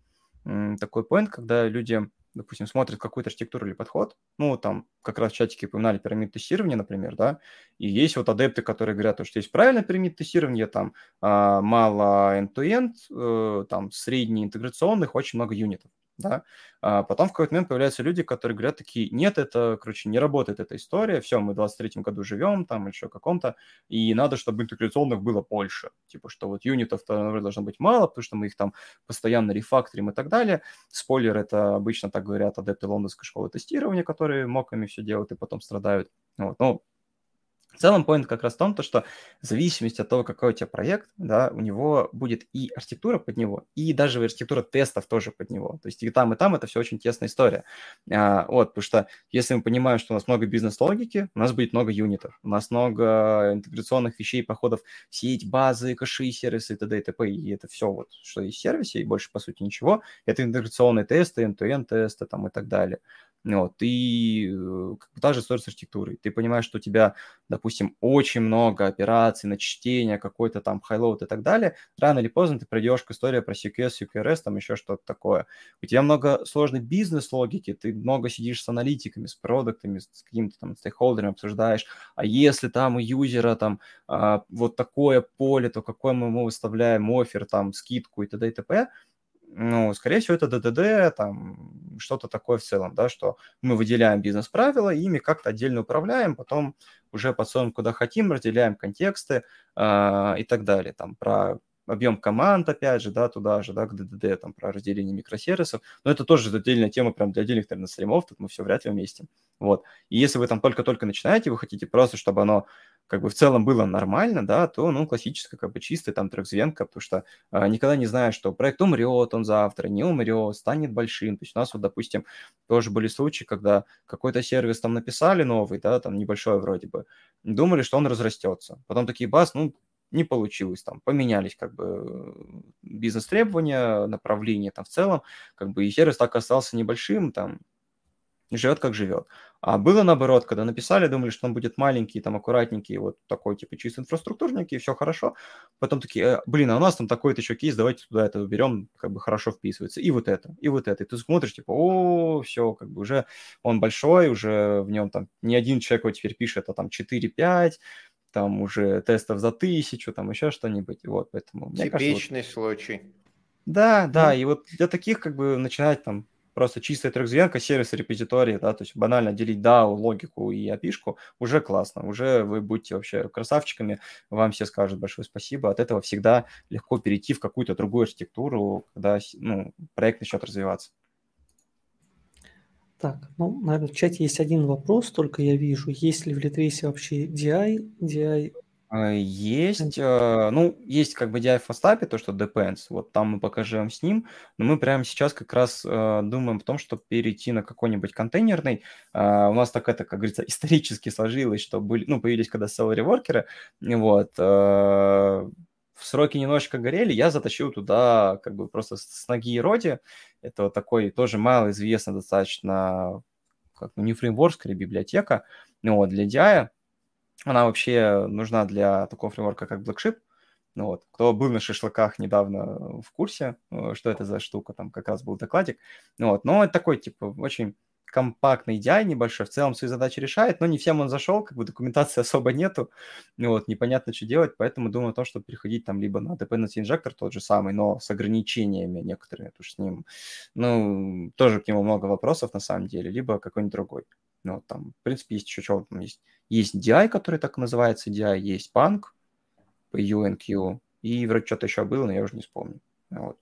Speaker 3: м, такой point, когда люди допустим, смотрят какую-то архитектуру или подход, ну, там как раз в чатике упоминали пирамид тестирования, например, да, и есть вот адепты, которые говорят, что есть правильное пирамид тестирование, там а, мало end-to-end, э, там средний интеграционных, очень много юнитов да, а потом в какой-то момент появляются люди, которые говорят такие, нет, это, короче, не работает эта история, все, мы в 23-м году живем, там, еще каком-то, и надо, чтобы интеграционных было больше, типа, что вот юнитов-то, должно быть мало, потому что мы их там постоянно рефакторим и так далее. Спойлер, это обычно так говорят адепты лондонской школы тестирования, которые моками все делают и потом страдают. Вот, ну, в целом, point как раз в том, то, что в зависимости от того, какой у тебя проект, да, у него будет и архитектура под него, и даже архитектура тестов тоже под него. То есть и там, и там это все очень тесная история. А, вот, потому что если мы понимаем, что у нас много бизнес-логики, у нас будет много юнитов, у нас много интеграционных вещей, походов в сеть, базы, кэши, сервисы и т.д. и т.п. И это все вот, что есть в сервисе, и больше, по сути, ничего. Это интеграционные тесты, end-to-end тесты там и так далее. Вот, и э, та же история с архитектурой. Ты понимаешь, что у тебя, допустим, очень много операций на чтение, какой-то там highload и так далее. Рано или поздно ты придешь к истории про CQS, CQRS, там еще что-то такое. У тебя много сложной бизнес-логики, ты много сидишь с аналитиками, с продуктами, с какими-то там стейкхолдерами обсуждаешь. А если там у юзера там а, вот такое поле, то какой мы ему выставляем офер, там, скидку и т.д. и т.п., ну, скорее всего, это ДДД, там, что-то такое в целом, да, что мы выделяем бизнес-правила, ими как-то отдельно управляем, потом уже подсовываем куда хотим, разделяем контексты э, и так далее, там, про объем команд, опять же, да, туда же, да, к ДДД, там, про разделение микросервисов. Но это тоже отдельная тема прям для отдельных, наверное, стримов, тут мы все вряд ли вместе. Вот. И если вы там только-только начинаете, вы хотите просто, чтобы оно как бы в целом было нормально, да, то, ну, классическая, как бы чистая там трехзвенка, потому что а, никогда не знаю, что проект умрет он завтра, не умрет, станет большим. То есть у нас вот, допустим, тоже были случаи, когда какой-то сервис там написали новый, да, там небольшой вроде бы, думали, что он разрастется. Потом такие, бас, ну, не получилось, там поменялись как бы бизнес-требования, направления там в целом, как бы и сервис так остался небольшим, там живет как живет. А было наоборот, когда написали, думали, что он будет маленький, там аккуратненький, вот такой типа чисто инфраструктурненький, все хорошо. Потом такие, э, блин, а у нас там такой-то еще кейс, давайте туда это уберем, как бы хорошо вписывается. И вот это, и вот это. И ты смотришь, типа, о, все, как бы уже он большой, уже в нем там не один человек его теперь пишет, а там 4-5, там уже тестов за тысячу, там еще что-нибудь. Вот, поэтому...
Speaker 2: Типичный кажется, вот... случай.
Speaker 3: Да, да, mm. и вот для таких как бы начинать там просто чистая трехзвенка, сервис репозитории, да, то есть банально делить DAO, логику и api уже классно, уже вы будете вообще красавчиками, вам все скажут большое спасибо, от этого всегда легко перейти в какую-то другую архитектуру, когда ну, проект начнет развиваться.
Speaker 1: Так, ну, наверное, в чате есть один вопрос, только я вижу. Есть ли в Литресе вообще DI? DI
Speaker 3: есть, э, ну, есть как бы DI в фастапе, то, что depends, вот там мы покажем с ним, но мы прямо сейчас как раз э, думаем о том, чтобы перейти на какой-нибудь контейнерный. У нас так это, как говорится, исторически сложилось, что были, ну, появились когда salary workеры, вот, сроки немножечко горели, я затащил туда как бы просто с ноги и роди. Это вот такой тоже малоизвестный достаточно как ну, не фреймворк, скорее библиотека. Ну, вот, для DI она вообще нужна для такого фреймворка, как Blackship. Ну, вот. Кто был на шашлыках недавно в курсе, э, что это за штука, там как раз был докладик. Ну, вот. Но это такой, типа, очень компактный DI небольшой, в целом свои задачи решает, но не всем он зашел, как бы документации особо нету, ну вот, непонятно, что делать, поэтому думаю о том, чтобы переходить там либо на Dependency Injector тот же самый, но с ограничениями некоторыми, потому что с ним, ну, тоже к нему много вопросов на самом деле, либо какой-нибудь другой. Ну, там, в принципе, есть еще что там есть. Есть DI, который так называется DI, есть Punk, UNQ, и вроде что-то еще было, но я уже не вспомню. Вот.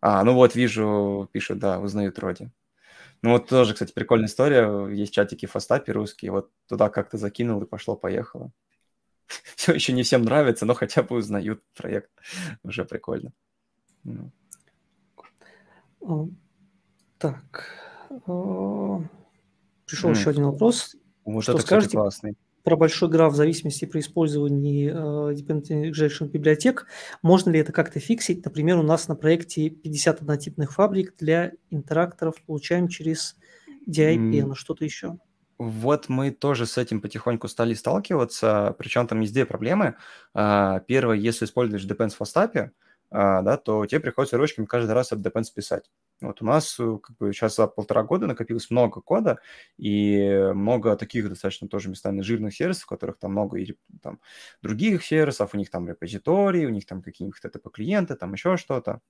Speaker 3: А, ну вот, вижу, пишут, да, узнают вроде. Ну вот тоже, кстати, прикольная история. Есть чатики в Фастапе русские. Вот туда как-то закинул и пошло-поехало. Все еще не всем нравится, но хотя бы узнают проект. Уже прикольно. Ну.
Speaker 1: Так. Пришел mm. еще один вопрос.
Speaker 3: Вот что это, скажете? кстати, классный
Speaker 1: про большой граф зависимости при использовании э, Dependent Injection библиотек. Можно ли это как-то фиксить? Например, у нас на проекте 50 однотипных фабрик для интеракторов получаем через DIP, mm. но что-то еще.
Speaker 3: Вот мы тоже с этим потихоньку стали сталкиваться, причем там есть две проблемы. А, первое, если используешь Depends в Остапе, да, то тебе приходится ручками каждый раз этот Depends писать. Вот у нас э, как бы сейчас за полтора года накопилось много кода и много таких достаточно тоже местами жирных сервисов, в которых там много или там других сервисов, у них там репозитории, у них там какие-нибудь TTP-клиенты, там еще что-то.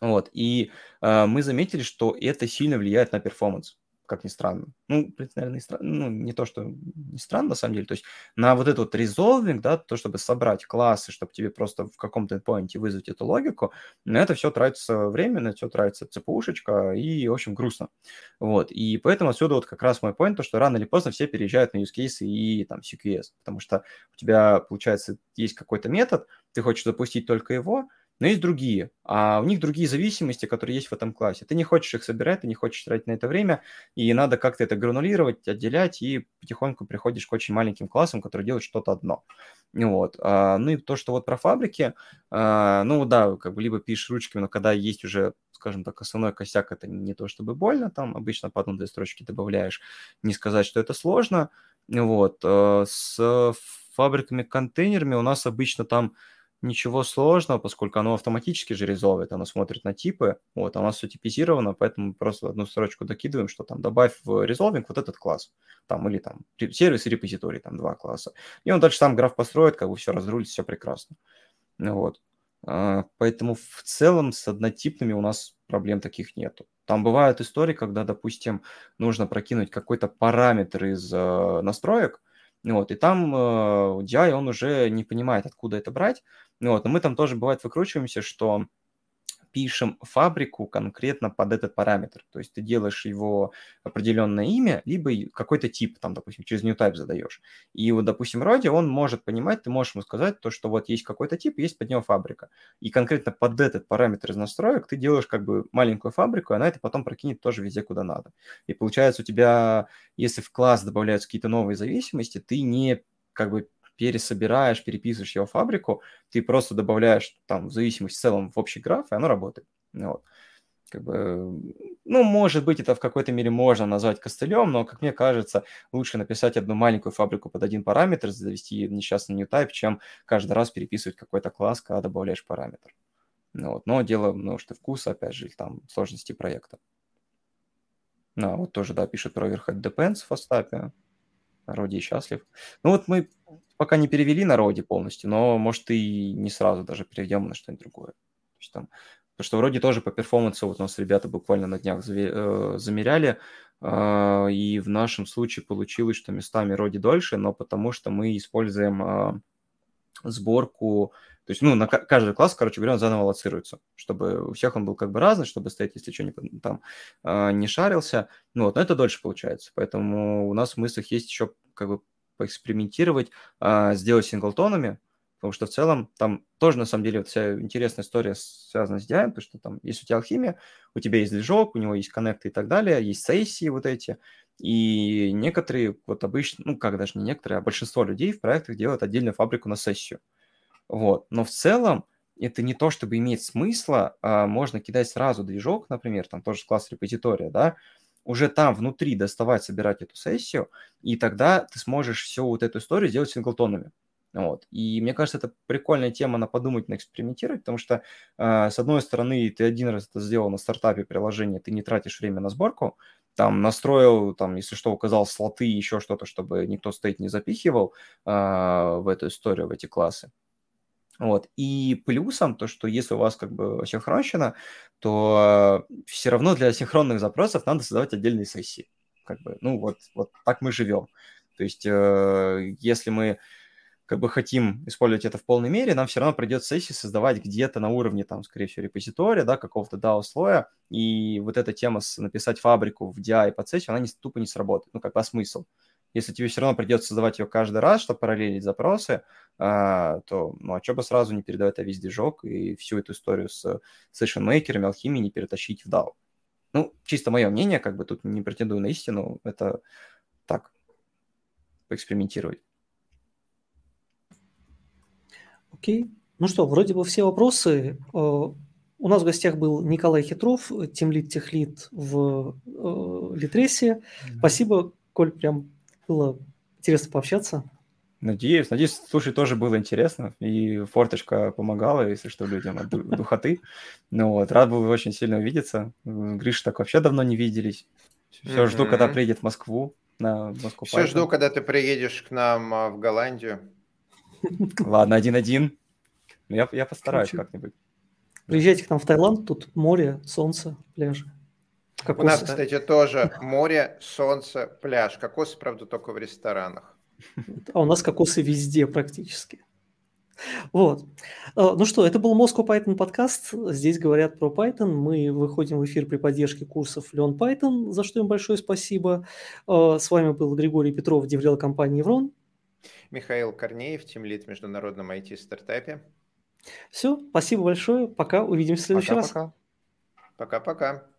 Speaker 3: Вот, и э, мы заметили, что это сильно влияет на перформанс как ни странно. Ну, наверное, не. Ну, не то, что не странно, на самом деле. То есть на вот этот вот resolving, да, то, чтобы собрать классы, чтобы тебе просто в каком-то endpoint вызвать эту логику, на это все тратится время, на это все тратится цепушечка, и, в общем, грустно. Вот. И поэтому отсюда вот как раз мой point, то, что рано или поздно все переезжают на use case и там CQS, потому что у тебя, получается, есть какой-то метод, ты хочешь запустить только его, но есть другие, а у них другие зависимости, которые есть в этом классе. Ты не хочешь их собирать, ты не хочешь тратить на это время, и надо как-то это гранулировать, отделять, и потихоньку приходишь к очень маленьким классам, которые делают что-то одно. Вот. А, ну и то, что вот про фабрики, а, ну да, как бы либо пишешь ручками, но когда есть уже скажем так, основной косяк это не то чтобы больно, там обычно по одной-две строчки добавляешь, не сказать, что это сложно. Вот. А, с фабриками-контейнерами у нас обычно там ничего сложного, поскольку оно автоматически же резолвит, оно смотрит на типы, вот, у нас все типизировано, поэтому просто одну строчку докидываем, что там добавь в резолвинг вот этот класс, там, или там сервис и репозиторий, там два класса. И он дальше сам граф построит, как бы все разрулит, все прекрасно. Вот. А, поэтому в целом с однотипными у нас проблем таких нету. Там бывают истории, когда, допустим, нужно прокинуть какой-то параметр из э, настроек, вот, и там э, DI, он уже не понимает, откуда это брать. Вот, но мы там тоже, бывает, выкручиваемся, что пишем фабрику конкретно под этот параметр. То есть ты делаешь его определенное имя, либо какой-то тип, там, допустим, через new type задаешь. И вот, допустим, Роди, он может понимать, ты можешь ему сказать то, что вот есть какой-то тип, есть под него фабрика. И конкретно под этот параметр из настроек ты делаешь как бы маленькую фабрику, и она это потом прокинет тоже везде, куда надо. И получается у тебя, если в класс добавляются какие-то новые зависимости, ты не как бы пересобираешь, переписываешь его фабрику, ты просто добавляешь там в зависимость в целом в общий граф, и оно работает. Вот. Как бы, ну, может быть, это в какой-то мере можно назвать костылем, но, как мне кажется, лучше написать одну маленькую фабрику под один параметр, завести несчастный new type, чем каждый раз переписывать какой-то класс, когда добавляешь параметр. Ну, вот. Но дело, ну, что вкуса, опять же, там сложности проекта. Ну, вот тоже, да, пишет про Overhead Depends в Остапе. Роди счастлив. Ну вот мы пока не перевели на Роди полностью, но, может, и не сразу даже переведем на что-нибудь другое. То есть, там, потому что вроде тоже по перформансу, вот у нас ребята буквально на днях э, замеряли, э, и в нашем случае получилось, что местами Роди дольше, но потому что мы используем э, сборку то есть, ну, на каждый класс, короче говоря, он заново лоцируется, чтобы у всех он был как бы разный, чтобы стоять, если что, не, там а, не шарился. Ну, вот, но это дольше получается. Поэтому у нас в мыслях есть еще как бы поэкспериментировать, а, сделать синглтонами, потому что в целом там тоже, на самом деле, вот вся интересная история связана с DI, потому что там есть у тебя алхимия, у тебя есть движок, у него есть коннекты и так далее, есть сессии вот эти, и некоторые, вот обычно, ну, как даже не некоторые, а большинство людей в проектах делают отдельную фабрику на сессию. Вот. Но в целом это не то, чтобы иметь смысла, а можно кидать сразу движок, например, там тоже класс репозитория, да, уже там внутри доставать, собирать эту сессию, и тогда ты сможешь всю вот эту историю сделать синглтонами. Вот. И мне кажется, это прикольная тема на подумать, на экспериментировать, потому что, э, с одной стороны, ты один раз это сделал на стартапе приложения, ты не тратишь время на сборку, там настроил, там, если что, указал слоты, еще что-то, чтобы никто стоит не запихивал э, в эту историю, в эти классы. Вот. И плюсом то, что если у вас как бы синхронщина, то э, все равно для синхронных запросов надо создавать отдельные сессии. Как бы, ну вот, вот так мы живем. То есть, э, если мы как бы хотим использовать это в полной мере, нам все равно придется сессии создавать где-то на уровне, там, скорее всего, репозитория, да, какого-то DAO-слоя, и вот эта тема с написать фабрику в DI под сессию, она не, тупо не сработает. Ну, как бы, а смысл? Если тебе все равно придется создавать ее каждый раз, чтобы параллелить запросы, а, то, ну, а что бы сразу не передавать весь движок и всю эту историю с сессион-мейкерами, алхимией не перетащить в DAO? Ну, чисто мое мнение, как бы тут не претендую на истину, это так, поэкспериментировать.
Speaker 1: Окей. Ну что, вроде бы все вопросы. Э, у нас в гостях был Николай Хитров, тимлит техлит в э, Литресе. Спасибо, Коль, прям было интересно пообщаться.
Speaker 3: Надеюсь, надеюсь, слушай, тоже было интересно, и форточка помогала, если что, людям от духоты. Ну вот, рад был очень сильно увидеться. Гриш так вообще давно не виделись. Все жду, когда приедет в Москву, на Москву.
Speaker 2: Все жду, когда ты приедешь к нам а, в Голландию.
Speaker 3: Ладно, один-один. Я, я постараюсь как-нибудь.
Speaker 1: Приезжайте к нам в Таиланд, тут море, солнце, пляжи.
Speaker 2: Кокосы. У нас, кстати, тоже море, солнце, пляж. Кокосы, правда, только в ресторанах.
Speaker 1: А у нас кокосы везде практически. Вот. А, ну что, это был Moscow Python подкаст. Здесь говорят про Python. Мы выходим в эфир при поддержке курсов Learn Python, за что им большое спасибо. А, с вами был Григорий Петров, деврел компании Еврон.
Speaker 2: Михаил Корнеев, тимлит в международном IT-стартапе.
Speaker 1: Все, спасибо большое. Пока, увидимся в следующий
Speaker 2: пока, раз. Пока-пока.